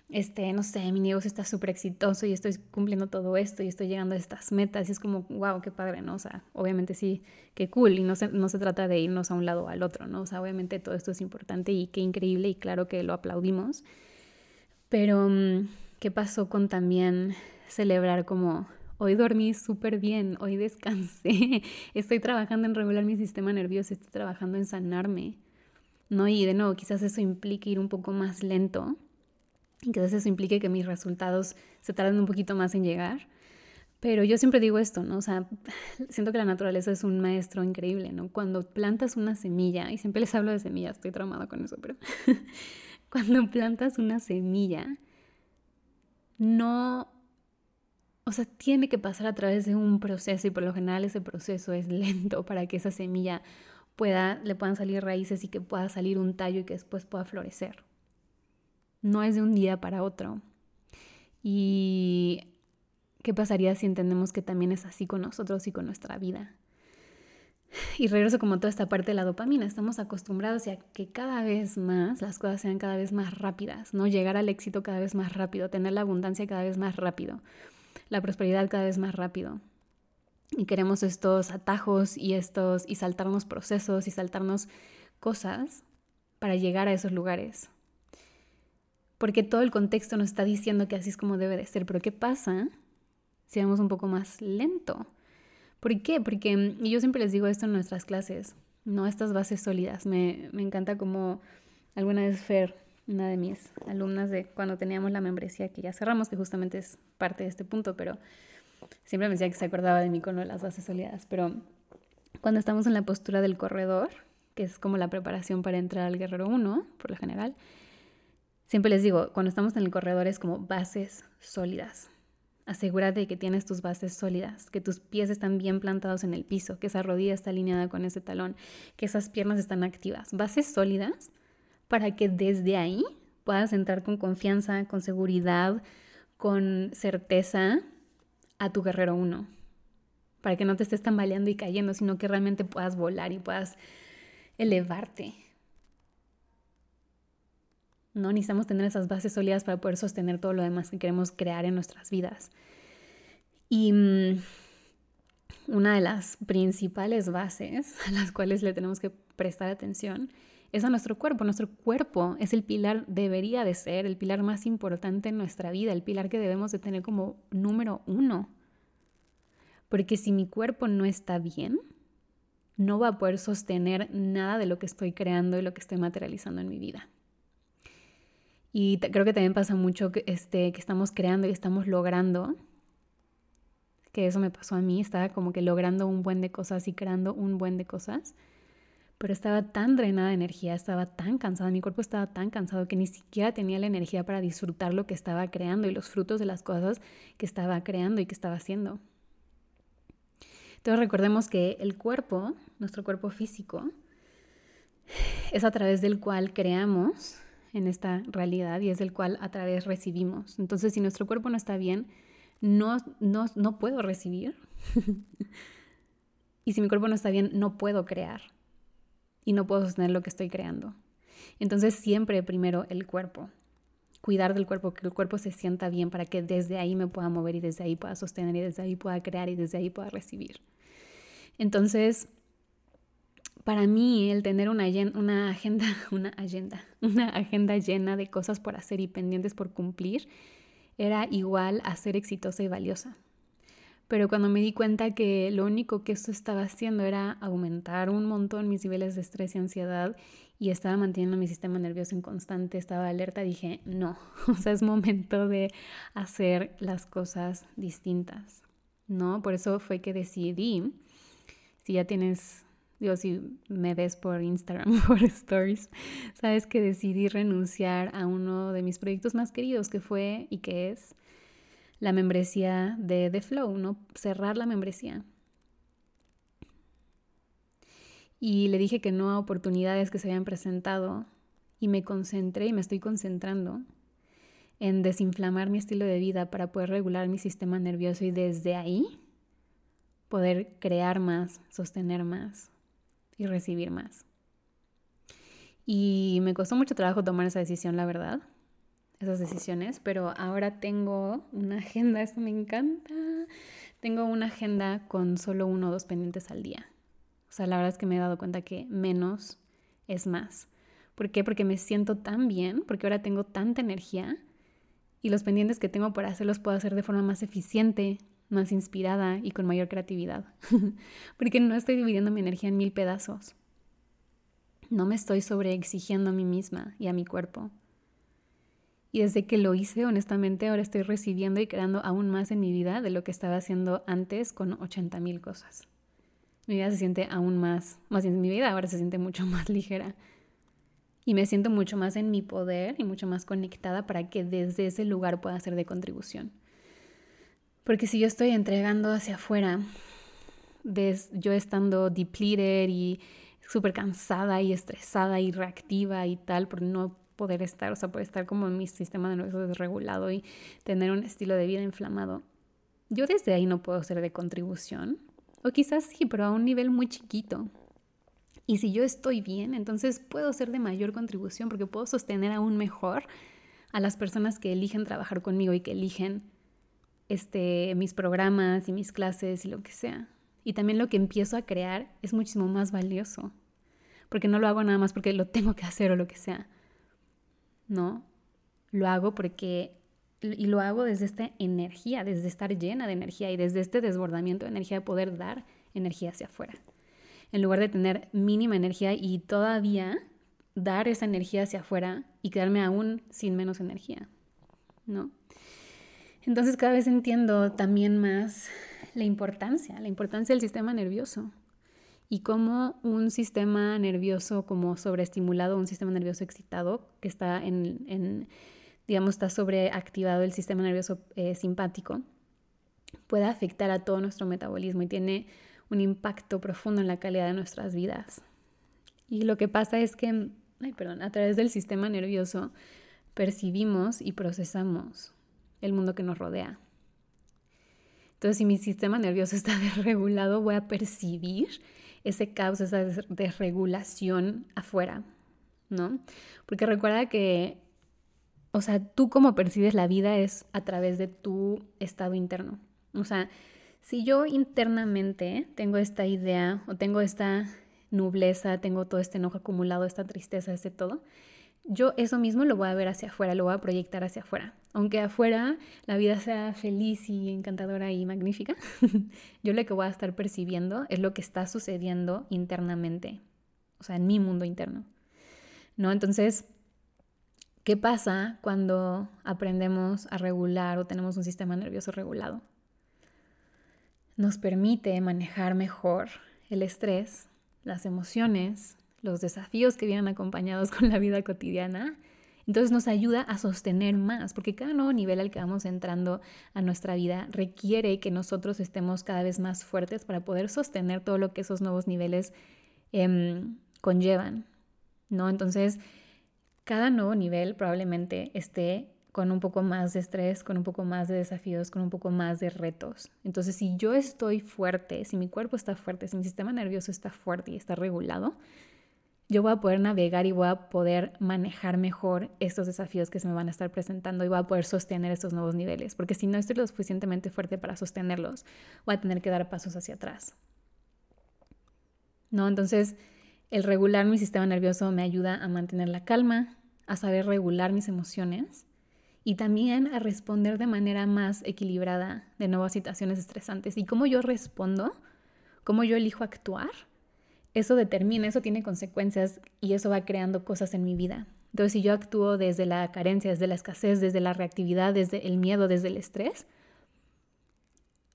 este, no sé, mi negocio está súper exitoso y estoy cumpliendo todo esto y estoy llegando a estas metas. Y es como, wow, qué padre, ¿no? O sea, obviamente sí, qué cool. Y no se, no se trata de irnos a un lado o al otro, ¿no? O sea, obviamente todo esto es importante y qué increíble y claro que lo aplaudimos. Pero, mm, ¿qué pasó con también celebrar como hoy dormí súper bien, hoy descansé, estoy trabajando en regular mi sistema nervioso, estoy trabajando en sanarme, ¿no? Y de nuevo, quizás eso implique ir un poco más lento, y quizás eso implique que mis resultados se tarden un poquito más en llegar. Pero yo siempre digo esto, ¿no? O sea, siento que la naturaleza es un maestro increíble, ¿no? Cuando plantas una semilla, y siempre les hablo de semillas, estoy traumada con eso, pero cuando plantas una semilla, no o sea, tiene que pasar a través de un proceso y por lo general ese proceso es lento para que esa semilla pueda, le puedan salir raíces y que pueda salir un tallo y que después pueda florecer. No es de un día para otro. ¿Y qué pasaría si entendemos que también es así con nosotros y con nuestra vida? Y regreso como toda esta parte de la dopamina. Estamos acostumbrados a que cada vez más las cosas sean cada vez más rápidas, ¿no? Llegar al éxito cada vez más rápido, tener la abundancia cada vez más rápido la prosperidad cada vez más rápido. Y queremos estos atajos y estos y saltarnos procesos y saltarnos cosas para llegar a esos lugares. Porque todo el contexto nos está diciendo que así es como debe de ser. Pero ¿qué pasa si vamos un poco más lento? ¿Por qué? Porque yo siempre les digo esto en nuestras clases, no estas bases sólidas. Me, me encanta como alguna vez Fer una de mis alumnas de cuando teníamos la membresía que ya cerramos, que justamente es parte de este punto, pero siempre me decía que se acordaba de mí con las bases sólidas. Pero cuando estamos en la postura del corredor, que es como la preparación para entrar al guerrero 1, por lo general, siempre les digo, cuando estamos en el corredor es como bases sólidas. Asegúrate de que tienes tus bases sólidas, que tus pies están bien plantados en el piso, que esa rodilla está alineada con ese talón, que esas piernas están activas. Bases sólidas para que desde ahí puedas entrar con confianza, con seguridad, con certeza a tu guerrero uno. Para que no te estés tambaleando y cayendo, sino que realmente puedas volar y puedas elevarte. No necesitamos tener esas bases sólidas para poder sostener todo lo demás que queremos crear en nuestras vidas. Y mm, una de las principales bases a las cuales le tenemos que prestar atención es a nuestro cuerpo. Nuestro cuerpo es el pilar, debería de ser el pilar más importante en nuestra vida, el pilar que debemos de tener como número uno. Porque si mi cuerpo no está bien, no va a poder sostener nada de lo que estoy creando y lo que estoy materializando en mi vida. Y creo que también pasa mucho que, este, que estamos creando y estamos logrando, que eso me pasó a mí, estaba como que logrando un buen de cosas y creando un buen de cosas, pero estaba tan drenada de energía, estaba tan cansada, mi cuerpo estaba tan cansado que ni siquiera tenía la energía para disfrutar lo que estaba creando y los frutos de las cosas que estaba creando y que estaba haciendo. Entonces recordemos que el cuerpo, nuestro cuerpo físico, es a través del cual creamos en esta realidad y es el cual a través recibimos. Entonces, si nuestro cuerpo no está bien, no, no, no puedo recibir. y si mi cuerpo no está bien, no puedo crear. Y no puedo sostener lo que estoy creando. Entonces, siempre primero el cuerpo. Cuidar del cuerpo, que el cuerpo se sienta bien para que desde ahí me pueda mover y desde ahí pueda sostener y desde ahí pueda crear y desde ahí pueda recibir. Entonces, para mí el tener una, una agenda, una agenda, una agenda llena de cosas por hacer y pendientes por cumplir era igual a ser exitosa y valiosa. Pero cuando me di cuenta que lo único que esto estaba haciendo era aumentar un montón mis niveles de estrés y ansiedad y estaba manteniendo mi sistema nervioso en constante, estaba alerta, dije, no, o sea, es momento de hacer las cosas distintas, ¿no? Por eso fue que decidí, si ya tienes digo, si me ves por Instagram, por stories, sabes que decidí renunciar a uno de mis proyectos más queridos que fue y que es la membresía de The Flow, ¿no? Cerrar la membresía. Y le dije que no a oportunidades que se habían presentado y me concentré y me estoy concentrando en desinflamar mi estilo de vida para poder regular mi sistema nervioso y desde ahí poder crear más, sostener más, y recibir más. Y me costó mucho trabajo tomar esa decisión, la verdad, esas decisiones, pero ahora tengo una agenda, esto me encanta. Tengo una agenda con solo uno o dos pendientes al día. O sea, la verdad es que me he dado cuenta que menos es más. ¿Por qué? Porque me siento tan bien, porque ahora tengo tanta energía y los pendientes que tengo por hacer los puedo hacer de forma más eficiente, más inspirada y con mayor creatividad. Porque no estoy dividiendo mi energía en mil pedazos. No me estoy sobreexigiendo a mí misma y a mi cuerpo. Y desde que lo hice, honestamente, ahora estoy recibiendo y creando aún más en mi vida de lo que estaba haciendo antes con 80 mil cosas. Mi vida se siente aún más, más bien mi vida ahora se siente mucho más ligera. Y me siento mucho más en mi poder y mucho más conectada para que desde ese lugar pueda ser de contribución. Porque si yo estoy entregando hacia afuera, yo estando depleted y súper cansada y estresada y reactiva y tal, por no poder estar, o sea, por estar como en mi sistema nervioso desregulado y tener un estilo de vida inflamado, yo desde ahí no puedo ser de contribución. O quizás sí, pero a un nivel muy chiquito. Y si yo estoy bien, entonces puedo ser de mayor contribución porque puedo sostener aún mejor a las personas que eligen trabajar conmigo y que eligen este, mis programas y mis clases y lo que sea. Y también lo que empiezo a crear es muchísimo más valioso, porque no lo hago nada más porque lo tengo que hacer o lo que sea. No, lo hago porque, y lo hago desde esta energía, desde estar llena de energía y desde este desbordamiento de energía de poder dar energía hacia afuera. En lugar de tener mínima energía y todavía dar esa energía hacia afuera y quedarme aún sin menos energía, ¿no? Entonces cada vez entiendo también más la importancia, la importancia del sistema nervioso y cómo un sistema nervioso como sobreestimulado, un sistema nervioso excitado que está en, digamos, está sobreactivado el sistema nervioso eh, simpático, puede afectar a todo nuestro metabolismo y tiene un impacto profundo en la calidad de nuestras vidas. Y lo que pasa es que, ay, perdón, a través del sistema nervioso percibimos y procesamos el mundo que nos rodea. Entonces, si mi sistema nervioso está desregulado, voy a percibir ese caos, esa desregulación afuera, ¿no? Porque recuerda que, o sea, tú como percibes la vida es a través de tu estado interno. O sea, si yo internamente tengo esta idea o tengo esta nubleza, tengo todo este enojo acumulado, esta tristeza, este todo, yo eso mismo lo voy a ver hacia afuera, lo voy a proyectar hacia afuera. Aunque afuera la vida sea feliz y encantadora y magnífica, yo lo que voy a estar percibiendo es lo que está sucediendo internamente, o sea, en mi mundo interno. ¿No? Entonces, ¿qué pasa cuando aprendemos a regular o tenemos un sistema nervioso regulado? Nos permite manejar mejor el estrés, las emociones, los desafíos que vienen acompañados con la vida cotidiana. Entonces nos ayuda a sostener más, porque cada nuevo nivel al que vamos entrando a nuestra vida requiere que nosotros estemos cada vez más fuertes para poder sostener todo lo que esos nuevos niveles em, conllevan, ¿no? Entonces, cada nuevo nivel probablemente esté con un poco más de estrés, con un poco más de desafíos, con un poco más de retos. Entonces, si yo estoy fuerte, si mi cuerpo está fuerte, si mi sistema nervioso está fuerte y está regulado, yo voy a poder navegar y voy a poder manejar mejor estos desafíos que se me van a estar presentando y voy a poder sostener estos nuevos niveles, porque si no estoy lo suficientemente fuerte para sostenerlos, voy a tener que dar pasos hacia atrás. ¿No? Entonces, el regular mi sistema nervioso me ayuda a mantener la calma, a saber regular mis emociones y también a responder de manera más equilibrada de nuevas situaciones estresantes. Y cómo yo respondo, cómo yo elijo actuar, eso determina, eso tiene consecuencias y eso va creando cosas en mi vida. Entonces, si yo actúo desde la carencia, desde la escasez, desde la reactividad, desde el miedo, desde el estrés,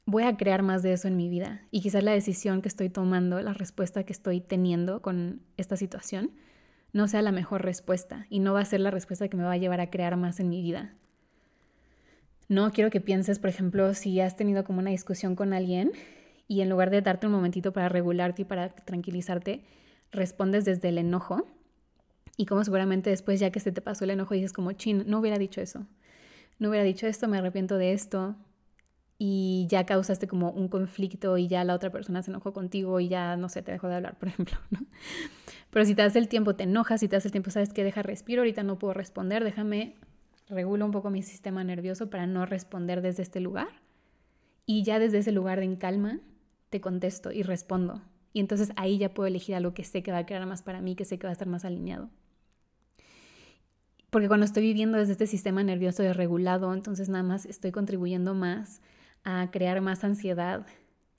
voy a crear más de eso en mi vida. Y quizás la decisión que estoy tomando, la respuesta que estoy teniendo con esta situación, no sea la mejor respuesta y no va a ser la respuesta que me va a llevar a crear más en mi vida. No quiero que pienses, por ejemplo, si has tenido como una discusión con alguien y en lugar de darte un momentito para regularte y para tranquilizarte, respondes desde el enojo. Y como seguramente después, ya que se te pasó el enojo, dices como, chin, no hubiera dicho eso. No hubiera dicho esto, me arrepiento de esto. Y ya causaste como un conflicto y ya la otra persona se enojó contigo y ya, no sé, te dejó de hablar, por ejemplo, ¿no? Pero si te das el tiempo, te enojas, si te das el tiempo, sabes que deja respiro, ahorita no puedo responder, déjame, regulo un poco mi sistema nervioso para no responder desde este lugar. Y ya desde ese lugar de en calma, te contesto y respondo. Y entonces ahí ya puedo elegir algo que sé que va a crear más para mí, que sé que va a estar más alineado. Porque cuando estoy viviendo desde este sistema nervioso desregulado, entonces nada más estoy contribuyendo más a crear más ansiedad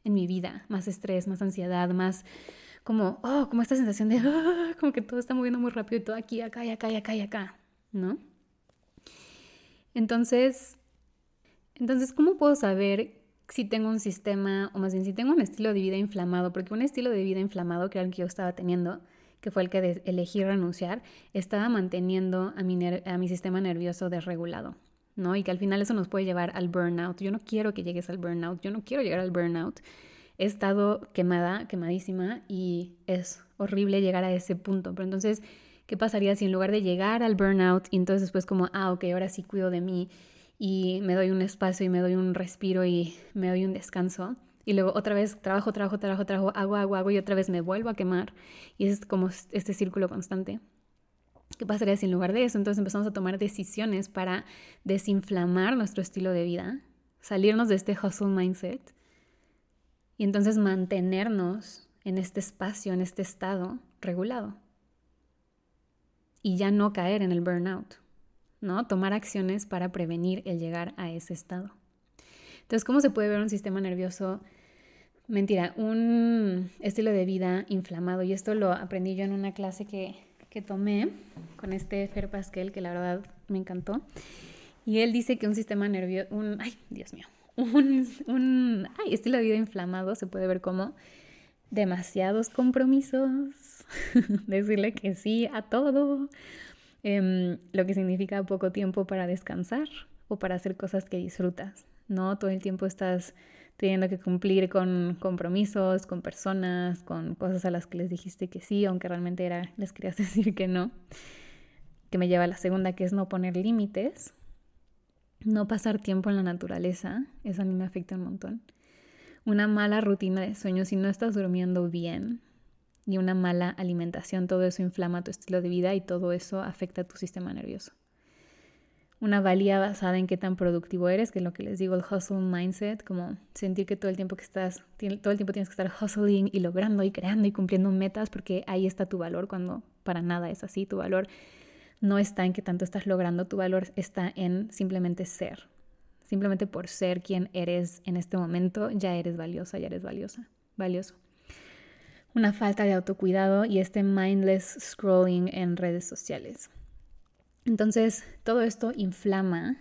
en mi vida, más estrés, más ansiedad, más como, oh, como esta sensación de, oh, como que todo está moviendo muy rápido y todo aquí, acá y acá y acá y acá, ¿no? Entonces, entonces, ¿cómo puedo saber si tengo un sistema, o más bien si tengo un estilo de vida inflamado, porque un estilo de vida inflamado, que era que yo estaba teniendo, que fue el que elegí renunciar, estaba manteniendo a mi, a mi sistema nervioso desregulado, ¿no? Y que al final eso nos puede llevar al burnout. Yo no quiero que llegues al burnout, yo no quiero llegar al burnout. He estado quemada, quemadísima, y es horrible llegar a ese punto. Pero entonces, ¿qué pasaría si en lugar de llegar al burnout y entonces después como, ah, ok, ahora sí cuido de mí y me doy un espacio y me doy un respiro y me doy un descanso. Y luego otra vez trabajo, trabajo, trabajo, trabajo, hago, hago, hago y otra vez me vuelvo a quemar. Y es como este círculo constante. ¿Qué pasaría si en lugar de eso entonces empezamos a tomar decisiones para desinflamar nuestro estilo de vida, salirnos de este hustle mindset y entonces mantenernos en este espacio, en este estado regulado y ya no caer en el burnout? ¿No? Tomar acciones para prevenir el llegar a ese estado. Entonces, ¿cómo se puede ver un sistema nervioso? Mentira, un estilo de vida inflamado. Y esto lo aprendí yo en una clase que, que tomé con este Fer Pasquel, que la verdad me encantó. Y él dice que un sistema nervioso, un, ay, Dios mío, un, un ay, estilo de vida inflamado se puede ver como demasiados compromisos, decirle que sí a todo, Em, lo que significa poco tiempo para descansar o para hacer cosas que disfrutas, ¿no? Todo el tiempo estás teniendo que cumplir con compromisos, con personas, con cosas a las que les dijiste que sí, aunque realmente era, les querías decir que no. Que me lleva a la segunda, que es no poner límites, no pasar tiempo en la naturaleza, eso a mí me afecta un montón. Una mala rutina de sueño, si no estás durmiendo bien, y una mala alimentación, todo eso inflama tu estilo de vida y todo eso afecta tu sistema nervioso una valía basada en qué tan productivo eres, que es lo que les digo, el hustle mindset, como sentir que todo el tiempo que estás, todo el tiempo tienes que estar hustling y logrando y creando y cumpliendo metas, porque ahí está tu valor cuando para nada es así, tu valor no está en qué tanto estás logrando, tu valor está en simplemente ser. Simplemente por ser quien eres en este momento, ya eres valiosa, ya eres valiosa, valioso. Una falta de autocuidado y este mindless scrolling en redes sociales. Entonces, todo esto inflama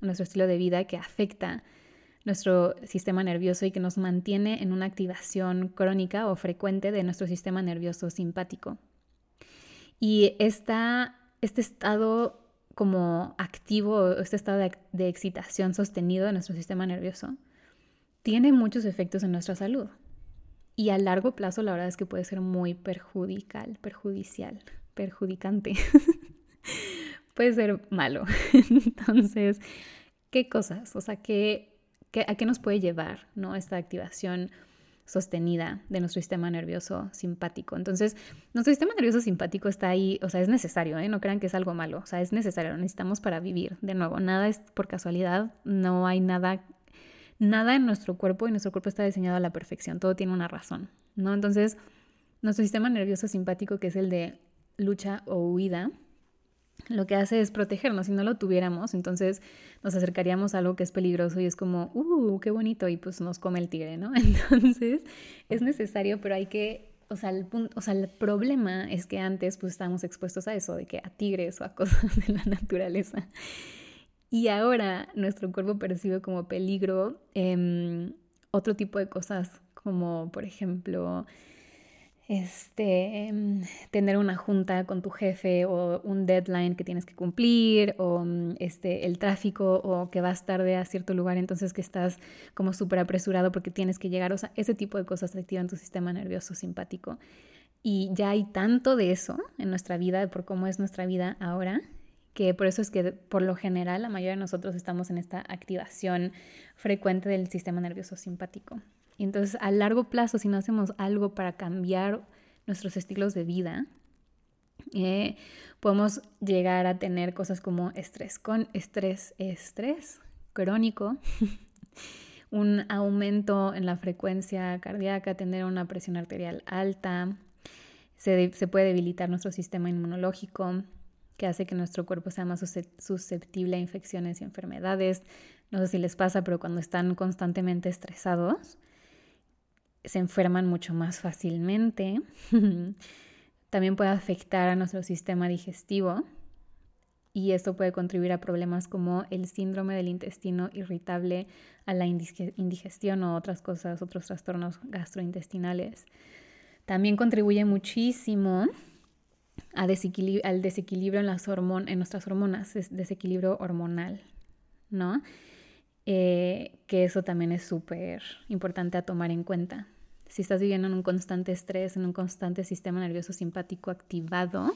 nuestro estilo de vida que afecta nuestro sistema nervioso y que nos mantiene en una activación crónica o frecuente de nuestro sistema nervioso simpático. Y este estado como activo, este estado de, de excitación sostenido de nuestro sistema nervioso, tiene muchos efectos en nuestra salud. Y a largo plazo la verdad es que puede ser muy perjudicial, perjudicial, perjudicante. puede ser malo. Entonces, ¿qué cosas? O sea, ¿qué, ¿a qué nos puede llevar ¿no? esta activación sostenida de nuestro sistema nervioso simpático? Entonces, nuestro sistema nervioso simpático está ahí, o sea, es necesario, ¿eh? no crean que es algo malo, o sea, es necesario, lo necesitamos para vivir. De nuevo, nada es por casualidad, no hay nada, nada en nuestro cuerpo y nuestro cuerpo está diseñado a la perfección, todo tiene una razón, ¿no? Entonces, nuestro sistema nervioso simpático, que es el de lucha o huida, lo que hace es protegernos. Si no lo tuviéramos, entonces nos acercaríamos a algo que es peligroso y es como, ¡uh, qué bonito! Y pues nos come el tigre, ¿no? Entonces es necesario, pero hay que, o sea, el, problema es que antes pues estábamos expuestos a eso, de que a tigres o a cosas de la naturaleza. Y ahora nuestro cuerpo percibe como peligro otro tipo de cosas, como por ejemplo este, em, tener una junta con tu jefe o un deadline que tienes que cumplir o mm, este, el tráfico o que vas tarde a cierto lugar, entonces que estás como súper apresurado porque tienes que llegar, o sea, ese tipo de cosas activan tu sistema nervioso simpático. Y ya hay tanto de eso en nuestra vida, por cómo es nuestra vida ahora, que por eso es que por lo general la mayoría de nosotros estamos en esta activación frecuente del sistema nervioso simpático. Y entonces a largo plazo, si no hacemos algo para cambiar nuestros estilos de vida, eh, podemos llegar a tener cosas como estrés con estrés, estrés crónico, un aumento en la frecuencia cardíaca, tener una presión arterial alta, se, se puede debilitar nuestro sistema inmunológico, que hace que nuestro cuerpo sea más susceptible a infecciones y enfermedades. No sé si les pasa, pero cuando están constantemente estresados, se enferman mucho más fácilmente. También puede afectar a nuestro sistema digestivo y esto puede contribuir a problemas como el síndrome del intestino irritable, a la indigestión o otras cosas, otros trastornos gastrointestinales. También contribuye muchísimo al desequilibrio en, las en nuestras hormonas, desequilibrio hormonal, ¿no? Eh, que eso también es súper importante a tomar en cuenta. Si estás viviendo en un constante estrés, en un constante sistema nervioso simpático activado,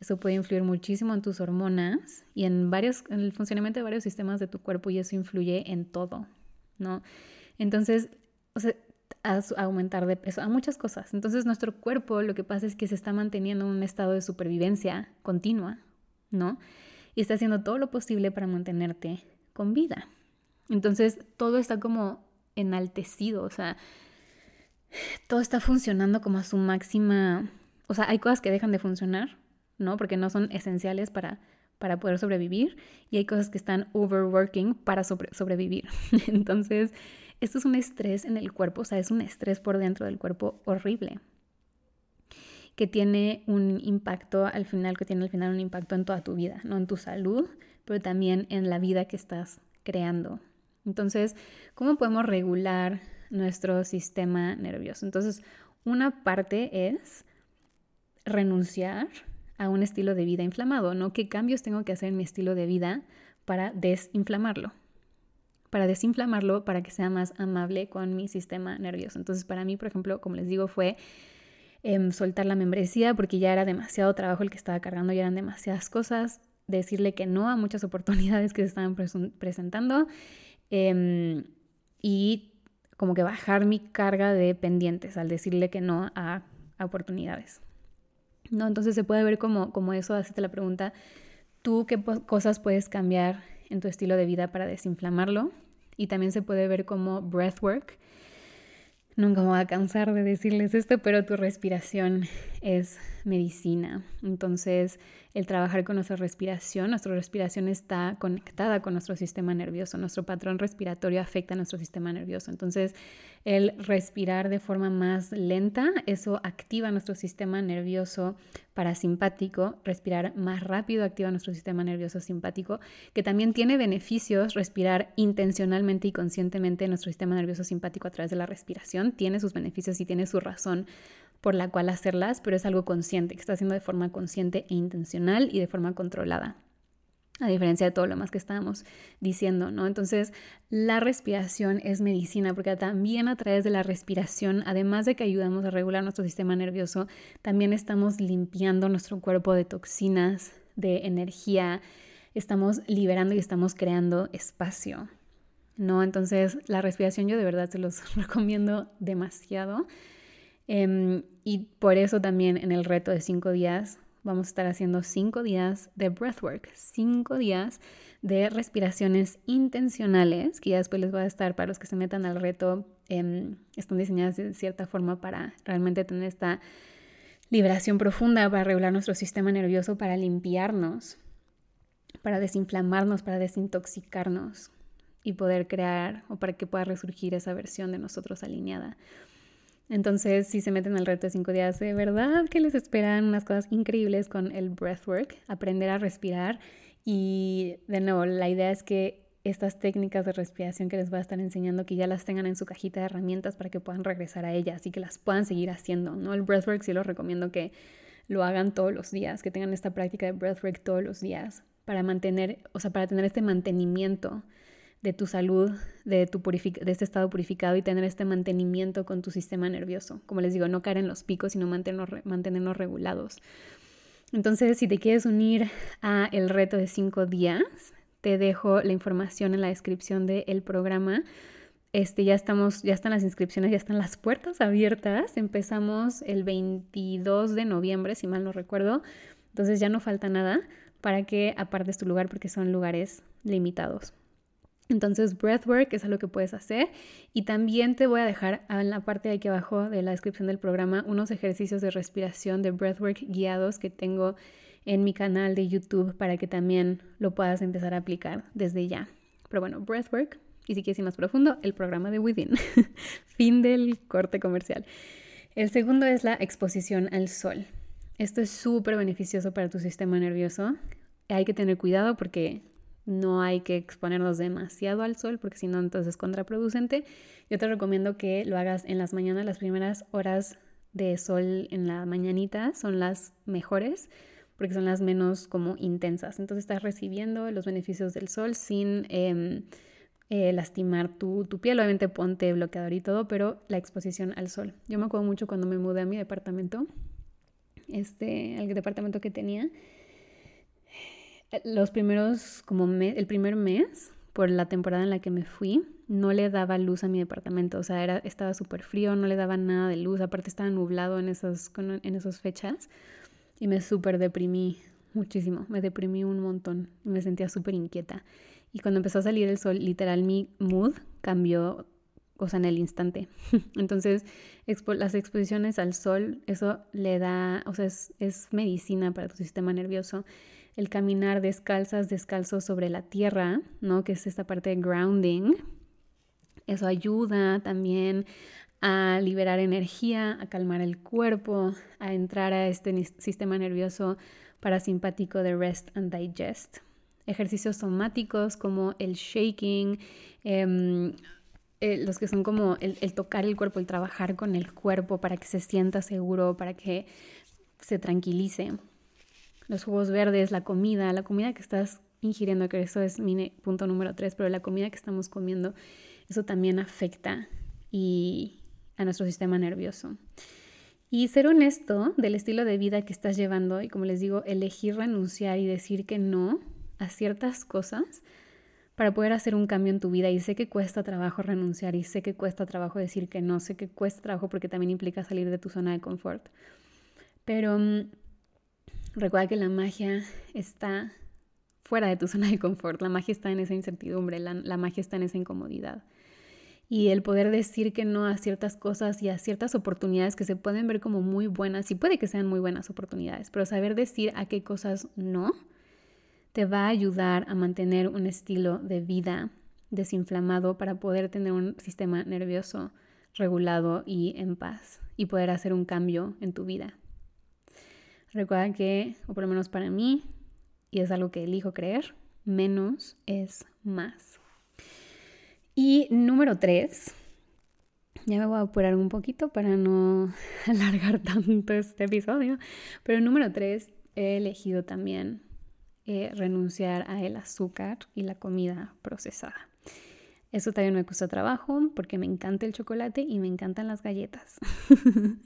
eso puede influir muchísimo en tus hormonas y en, varios, en el funcionamiento de varios sistemas de tu cuerpo y eso influye en todo, ¿no? Entonces, o sea, a, aumentar de peso, a muchas cosas. Entonces, nuestro cuerpo lo que pasa es que se está manteniendo en un estado de supervivencia continua, ¿no? Y está haciendo todo lo posible para mantenerte con vida. Entonces, todo está como enaltecido, o sea, todo está funcionando como a su máxima, o sea, hay cosas que dejan de funcionar, ¿no? Porque no son esenciales para, para poder sobrevivir y hay cosas que están overworking para sobrevivir. Entonces, esto es un estrés en el cuerpo, o sea, es un estrés por dentro del cuerpo horrible que tiene un impacto al final, que tiene al final un impacto en toda tu vida, no en tu salud, pero también en la vida que estás creando. Entonces, ¿cómo podemos regular nuestro sistema nervioso. Entonces, una parte es renunciar a un estilo de vida inflamado, ¿no? ¿Qué cambios tengo que hacer en mi estilo de vida para desinflamarlo? Para desinflamarlo, para que sea más amable con mi sistema nervioso. Entonces, para mí, por ejemplo, como les digo, fue em, soltar la membresía porque ya era demasiado trabajo el que estaba cargando, ya eran demasiadas cosas, decirle que no a muchas oportunidades que se estaban presentando em, y como que bajar mi carga de pendientes al decirle que no a, oportunidades. ¿No? Entonces se puede ver como, como eso, hacerte la pregunta, ¿tú qué cosas puedes cambiar en tu estilo de vida para desinflamarlo? Y también se puede ver como breathwork, Nunca me voy a cansar de decirles esto, pero tu respiración es medicina. Entonces, el trabajar con nuestra respiración, nuestra respiración está conectada con nuestro sistema nervioso, nuestro patrón respiratorio afecta a nuestro sistema nervioso. Entonces, el respirar de forma más lenta, eso activa nuestro sistema nervioso parasimpático, respirar más rápido activa nuestro sistema nervioso simpático, que también tiene beneficios respirar intencionalmente y conscientemente nuestro sistema nervioso simpático a través de la respiración, tiene sus beneficios y tiene su razón por la cual hacerlas, pero es algo consciente, que está haciendo de forma consciente e intencional y de forma controlada a diferencia de todo lo más que estábamos diciendo, ¿no? Entonces, la respiración es medicina porque también a través de la respiración, además de que ayudamos a regular nuestro sistema nervioso, también estamos limpiando nuestro cuerpo de toxinas, de energía, estamos liberando y estamos creando espacio, ¿no? Entonces, la respiración yo de verdad se los recomiendo demasiado. Em, y por eso también en el reto de cinco días vamos a estar haciendo cinco días de breathwork, cinco días de respiraciones intencionales, que ya después les voy a estar para los que se metan al reto, em, están diseñadas de cierta forma para realmente tener esta liberación profunda, para regular nuestro sistema nervioso, para limpiarnos, para desinflamarnos, para desintoxicarnos y poder crear o para que pueda resurgir esa versión de nosotros alineada. Entonces, si se meten al reto de cinco días, de verdad que les esperan unas cosas increíbles con el breathwork, aprender a respirar. Y de nuevo, la idea es que estas técnicas de respiración que les voy a estar enseñando, que ya las tengan en su cajita de herramientas para que puedan regresar a ellas y que las puedan seguir haciendo, ¿no? El breathwork sí los recomiendo que lo hagan todos los días, que tengan esta práctica de breathwork todos los días para mantener, o sea, para tener este mantenimiento de tu salud, de, tu de este estado purificado y tener este mantenimiento con tu sistema nervioso. Como les digo, no caer en los picos, sino mantenernos, regulados. Entonces, si te quieres unir a el reto de cinco días, te dejo la información en la descripción del programa. Este, ya estamos, ya están las inscripciones, ya están las puertas abiertas. Empezamos el 22 de noviembre, si mal no recuerdo. Entonces ya no falta nada para que apartes tu lugar porque son lugares limitados. Entonces, breathwork es algo que puedes hacer y también te voy a dejar en la parte de aquí abajo de la descripción del programa unos ejercicios de respiración de breathwork guiados que tengo en mi canal de YouTube para que también lo puedas empezar a aplicar desde ya. Pero bueno, breathwork y si quieres ir más profundo, el programa de Within. fin del corte comercial. El segundo es la exposición al sol. Esto es súper beneficioso para tu sistema nervioso. Hay que tener cuidado porque no hay que exponernos demasiado al sol porque si no entonces es contraproducente. Yo te recomiendo que lo hagas en las mañanas, las primeras horas de sol en la mañanita son las mejores porque son las menos como intensas. Entonces estás recibiendo los beneficios del sol sin em, eh, lastimar tu, tu, piel. Obviamente ponte bloqueador y todo, pero la exposición al sol. Yo me acuerdo mucho cuando me mudé a mi departamento, este, al departamento que tenía los primeros, como el primer mes, por la temporada en la que me fui, no le daba luz a mi departamento. O sea, era, estaba súper frío, no le daba nada de luz. Aparte estaba nublado en esas, en esas fechas. Y me súper deprimí muchísimo. Me deprimí un montón. Me sentía súper inquieta. Y cuando empezó a salir el sol, literal mi mood cambió, o sea, en el instante. Entonces, las exposiciones al sol, eso le da, o sea, es, es medicina para tu sistema nervioso el caminar descalzas, descalzos sobre la tierra, ¿no? Que es esta parte de grounding. Eso ayuda también a liberar energía, a calmar el cuerpo, a entrar a este sistema nervioso parasimpático de rest and digest. Ejercicios somáticos como el shaking, em, eh, los que son como el, el, tocar el cuerpo, el trabajar con el cuerpo para que se sienta seguro, para que se tranquilice los jugos verdes, la comida, la comida que estás ingiriendo, que eso es mi punto número tres, pero la comida que estamos comiendo, eso también afecta y a nuestro sistema nervioso. Y ser honesto del estilo de vida que estás llevando y como les digo, elegir renunciar y decir que no a ciertas cosas para poder hacer un cambio en tu vida. Y sé que cuesta trabajo renunciar y sé que cuesta trabajo decir que no, sé que cuesta trabajo porque también implica salir de tu zona de confort. Pero mm, recuerda que la magia está fuera de tu zona de confort, la magia está en esa incertidumbre, la, la magia está en esa incomodidad y el poder decir que no a ciertas cosas y a ciertas oportunidades que se pueden ver como muy buenas, y puede que sean muy buenas oportunidades, pero saber decir a qué cosas no te va a ayudar a mantener un estilo de vida desinflamado para poder tener un sistema nervioso regulado y en paz y poder hacer un cambio en tu vida. Recuerda que, o por lo menos para mí, y es algo que elijo creer, menos es más. Y número tres, ya me voy a apurar un poquito para no alargar tanto este episodio, pero número tres, he elegido también eh, renunciar a el azúcar y la comida procesada. Eso también me cuesta trabajo porque me encanta el chocolate y me encantan las galletas.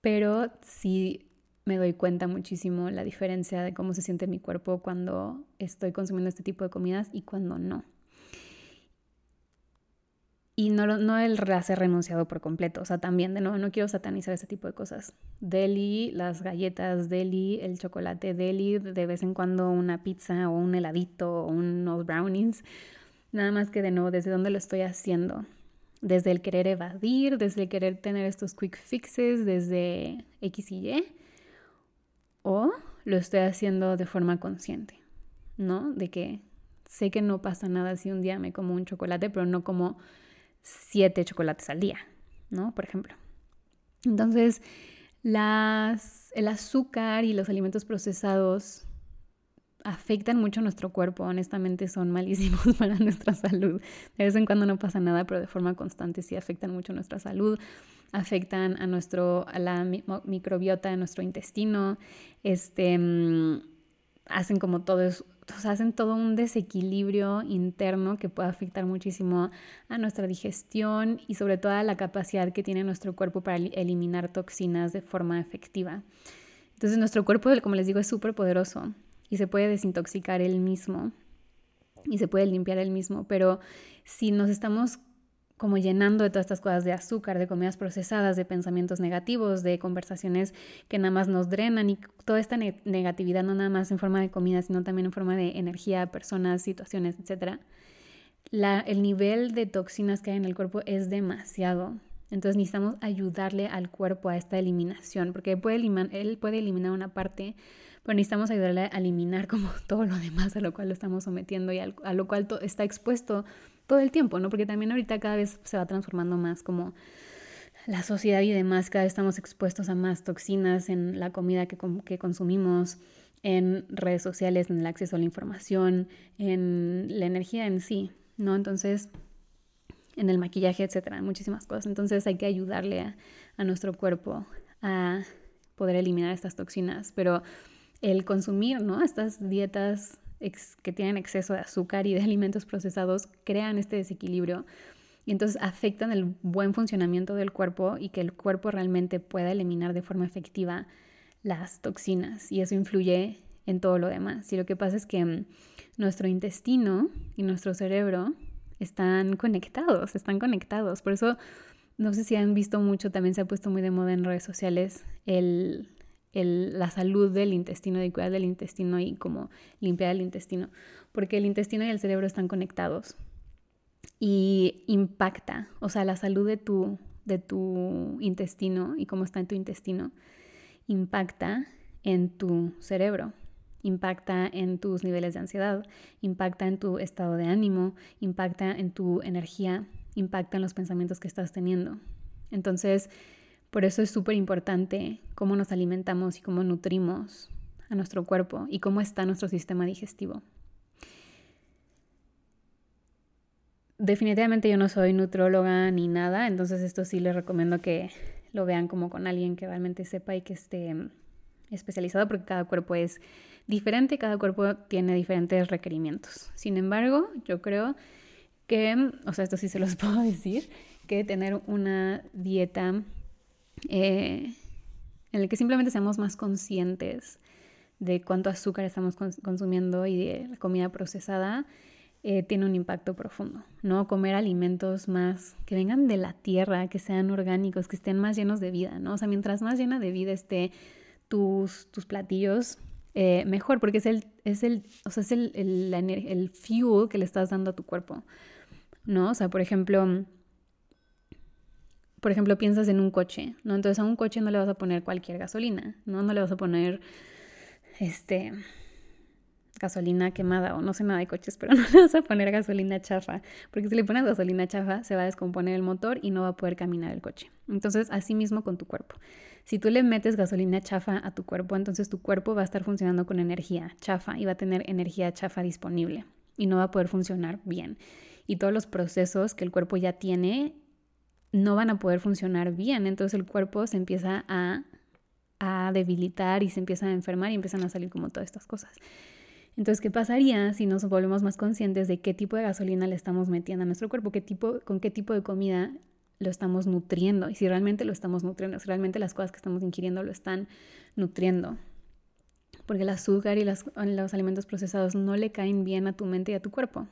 Pero sí me doy cuenta muchísimo la diferencia de cómo se siente mi cuerpo cuando estoy consumiendo este tipo de comidas y cuando no y no, no el hacer renunciado por completo, o sea, también de nuevo, no quiero satanizar ese tipo de cosas. Deli, las galletas, deli, el chocolate, deli, de vez en cuando una pizza o un heladito o unos brownies, nada más que de nuevo, desde dónde lo estoy haciendo. Desde el querer evadir, desde el querer tener estos quick fixes, desde X y Y, o lo estoy haciendo de forma consciente, ¿no? De que sé que no pasa nada si un día me como un chocolate, pero no como siete chocolates al día, ¿no? Por ejemplo. Entonces, el azúcar y los alimentos procesados afectan mucho a nuestro cuerpo, honestamente son malísimos para nuestra salud. De vez en cuando no pasa nada, pero de forma constante sí afectan mucho a nuestra salud, afectan a nuestro a la microbiota de nuestro intestino, este mm, hacen como todo eso hacen todo un desequilibrio interno que puede afectar muchísimo a nuestra digestión y sobre todo a la capacidad que tiene nuestro cuerpo para eliminar toxinas de forma efectiva. Entonces nuestro cuerpo, como les digo, es súper poderoso y se puede desintoxicar él mismo y se puede limpiar él mismo, pero si nos estamos como llenando de todas estas cosas de azúcar, de comidas procesadas, de pensamientos negativos, de conversaciones que nada más nos drenan y toda esta negatividad no nada más en forma de comida, sino también en forma de energía, personas, situaciones, etc. el nivel de toxinas que hay en el cuerpo es demasiado. Entonces necesitamos ayudarle al cuerpo a esta eliminación, porque puede, él puede eliminar una parte, pero necesitamos ayudarle a eliminar como todo lo demás a lo cual lo estamos sometiendo y a lo cual está expuesto todo el tiempo, ¿no? Porque también ahorita cada vez se va transformando más como la sociedad y demás, cada vez estamos expuestos a más toxinas en la comida que, que consumimos, en redes sociales, en el acceso a la información, en la energía en sí, ¿no? Entonces, en el maquillaje, etcétera, muchísimas cosas. Entonces hay que ayudarle a, a nuestro cuerpo a poder eliminar estas toxinas, pero el consumir, ¿no? Estas dietas que tienen exceso de azúcar y de alimentos procesados crean este desequilibrio y entonces afectan el buen funcionamiento del cuerpo y que el cuerpo realmente pueda eliminar de forma efectiva las toxinas y eso influye en todo lo demás. Y lo que pasa es que mm, nuestro intestino y nuestro cerebro están conectados, están conectados. Por eso, no sé si han visto mucho, también se ha puesto muy de moda en redes sociales el la salud del intestino, de cuidar del intestino y como limpiar el intestino, porque el intestino y el cerebro están conectados y impacta, o sea, la salud de tu, de tu intestino y cómo está en tu intestino impacta en tu cerebro, impacta en tus niveles de ansiedad, impacta en tu estado de ánimo, impacta en tu energía, impacta en los pensamientos que estás teniendo. Entonces, por eso es súper importante cómo nos alimentamos y cómo nutrimos a nuestro cuerpo y cómo está nuestro sistema digestivo. Definitivamente yo no soy nutróloga ni nada, entonces esto sí les recomiendo que lo vean como con alguien que realmente sepa y que esté especializado porque cada cuerpo es diferente, cada cuerpo tiene diferentes requerimientos. Sin embargo, yo creo que, o sea, esto sí se los puedo decir, que tener una dieta eh, en la que simplemente seamos más conscientes de cuánto azúcar estamos consumiendo y de la comida procesada, eh, tiene un impacto profundo, ¿no? Comer alimentos más que vengan de la tierra, que sean orgánicos, que estén más llenos de vida, ¿no? O sea, mientras más llena de vida esté tus, tus platillos, eh, mejor, porque es el, es el, o sea, es el, el, el fuel que le estás dando a tu cuerpo, ¿no? O sea, por ejemplo, por ejemplo, piensas en un coche, ¿no? Entonces a un coche no le vas a poner cualquier gasolina, ¿no? No le vas a poner, este, gasolina quemada o no sé nada de coches, pero no le vas a poner gasolina chafa, porque si le pones gasolina chafa se va a descomponer el motor y no va a poder caminar el coche. Entonces, así mismo con tu cuerpo. Si tú le metes gasolina chafa a tu cuerpo, entonces tu cuerpo va a estar funcionando con energía chafa y va a tener energía chafa disponible y no va a poder funcionar bien. Y todos los procesos que el cuerpo ya tiene no van a poder funcionar bien, entonces el cuerpo se empieza a, a debilitar y se empieza a enfermar y empiezan a salir como todas estas cosas. Entonces, ¿qué pasaría si nos volvemos más conscientes de qué tipo de gasolina le estamos metiendo a nuestro cuerpo, qué tipo, con qué tipo de comida lo estamos nutriendo y si realmente lo estamos nutriendo, si realmente las cosas que estamos ingiriendo lo están nutriendo? Porque el azúcar y los alimentos procesados no le caen bien a tu mente y a tu cuerpo.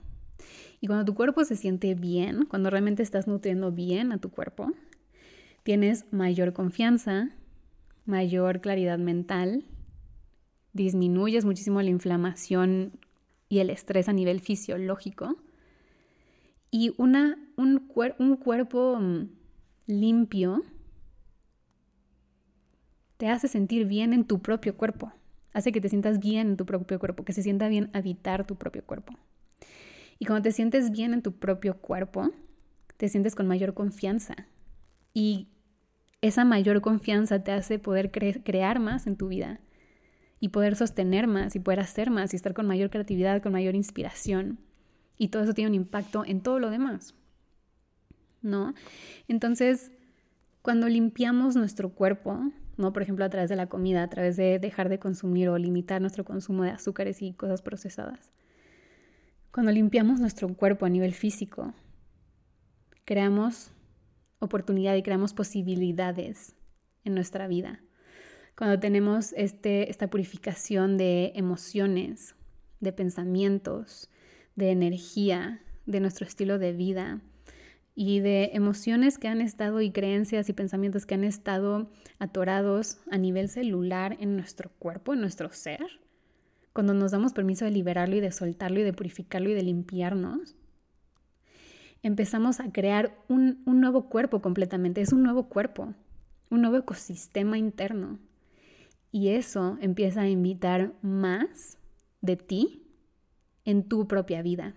Y cuando tu cuerpo se siente bien, cuando realmente estás nutriendo bien a tu cuerpo, tienes mayor confianza, mayor claridad mental, disminuyes muchísimo la inflamación y el estrés a nivel fisiológico. Y una, un, un cuerpo mm, limpio te hace sentir bien en tu propio cuerpo. Hace que te sientas bien en tu propio cuerpo, que se sienta bien habitar tu propio cuerpo. Y cuando te sientes bien en tu propio cuerpo, te sientes con mayor confianza. Y esa mayor confianza te hace poder crear más en tu vida y poder sostener más y poder hacer más y estar con mayor creatividad, con mayor inspiración. Y todo eso tiene un impacto en todo lo demás. ¿No? Entonces, cuando limpiamos nuestro cuerpo, ¿no? Por ejemplo, a través de la comida, a través de dejar de consumir o limitar nuestro consumo de azúcares y cosas procesadas. Cuando limpiamos nuestro cuerpo a nivel físico, creamos oportunidad y creamos posibilidades en nuestra vida. Cuando tenemos este, esta purificación de emociones, de pensamientos, de energía, de nuestro estilo de vida y de emociones que han estado y creencias y pensamientos que han estado atorados a nivel celular en nuestro cuerpo, en nuestro ser, cuando nos damos permiso de liberarlo y de soltarlo y de purificarlo y de limpiarnos, empezamos a crear un, nuevo cuerpo completamente, es un nuevo cuerpo, un nuevo ecosistema interno y eso empieza a invitar más de ti en tu propia vida.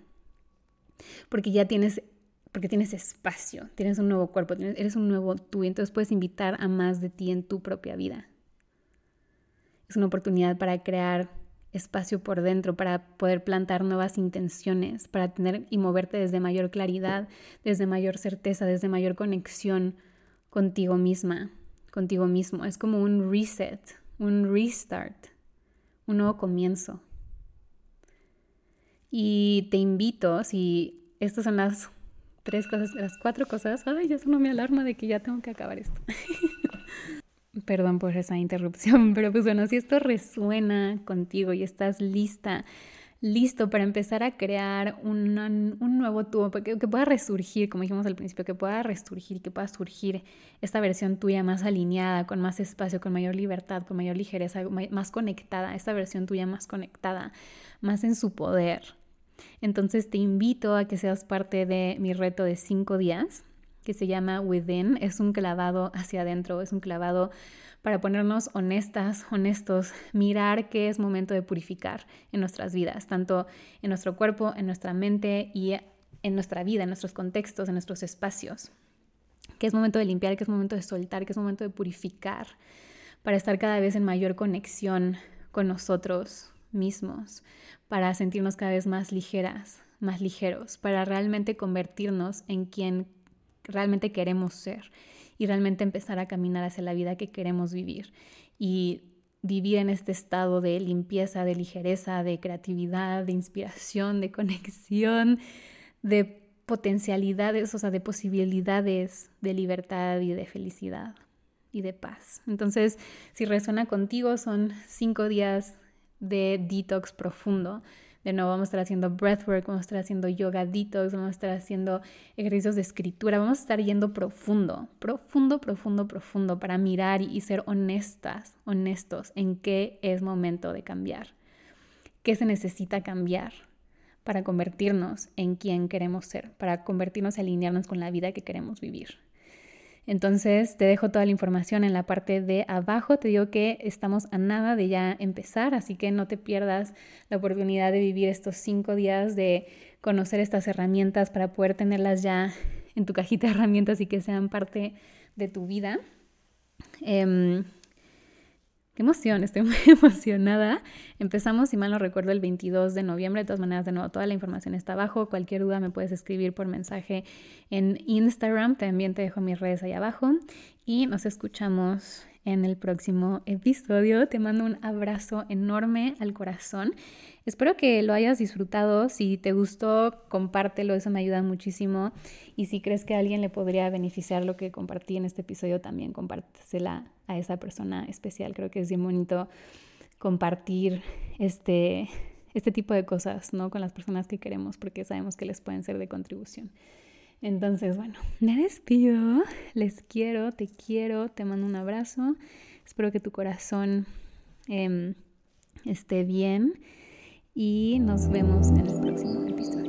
Porque ya tienes, porque tienes espacio, tienes un nuevo cuerpo, eres un nuevo tú, entonces puedes invitar a más de ti en tu propia vida. Es una oportunidad para crear espacio por dentro, para poder plantar nuevas intenciones, para tener y moverte desde mayor claridad, desde mayor certeza, desde mayor conexión contigo misma, contigo mismo. Es como un reset, un restart, un nuevo comienzo. Y te invito, si estas son las tres cosas, las cuatro cosas, ay, ya sonó mi alarma de que ya tengo que acabar esto. Perdón por esa interrupción, pero pues bueno, si esto resuena contigo y estás lista listo para empezar a crear un nuevo tubo, que, que, pueda resurgir, como dijimos al principio, que pueda resurgir, que pueda surgir esta versión tuya más alineada, con más espacio, con mayor libertad, con mayor ligereza, más conectada, esta versión tuya más conectada, más en su poder. Entonces te invito a que seas parte de mi reto de cinco días, que se llama Within. Es un clavado hacia adentro, es un clavado para ponernos honestas, honestos, mirar que es momento de purificar en nuestras vidas, tanto en nuestro cuerpo, en nuestra mente y en nuestra vida, en nuestros contextos, en nuestros espacios. Que es momento de limpiar, que es momento de soltar, que es momento de purificar, para estar cada vez en mayor conexión con nosotros mismos, para sentirnos cada vez más ligeras, más ligeros, para realmente convertirnos en quien realmente queremos ser y realmente empezar a caminar hacia la vida que queremos vivir. Y vivir en este estado de limpieza, de ligereza, de creatividad, de inspiración, de conexión, de potencialidades, o sea, de posibilidades de libertad y de felicidad y de paz. Entonces, si resuena contigo, son cinco días de detox profundo. De vamos a estar haciendo breathwork, vamos a estar haciendo yoga detox, vamos a estar haciendo ejercicios de escritura, vamos a estar yendo profundo, profundo, profundo, profundo para mirar y ser honestas, honestos en qué es momento de cambiar, qué se necesita cambiar para convertirnos en quien queremos ser, para convertirnos y alinearnos con la vida que queremos vivir. Entonces te dejo toda la información en la parte de abajo. Te digo que estamos a nada de ya empezar, así que no te pierdas la oportunidad de vivir estos cinco días, de conocer estas herramientas para poder tenerlas ya en tu cajita de herramientas y que sean parte de tu vida. Em, Qué emoción, estoy muy emocionada. Empezamos, si mal no recuerdo, el 22 de noviembre. De todas maneras, de nuevo, toda la información está abajo. Cualquier duda me puedes escribir por mensaje en Instagram. También te dejo mis redes ahí abajo. Y nos escuchamos en el próximo episodio. Te mando un abrazo enorme al corazón. Espero que lo hayas disfrutado. Si te gustó, compártelo, eso me ayuda muchísimo. Y si crees que alguien le podría beneficiar lo que compartí en este episodio, también compártesela a esa persona especial. Creo que es bien bonito compartir este, este tipo de cosas ¿no? con las personas que queremos porque sabemos que les pueden ser de contribución. Entonces, bueno, me despido, les quiero, te quiero, te mando un abrazo, espero que tu corazón em, esté bien y nos vemos en el próximo episodio.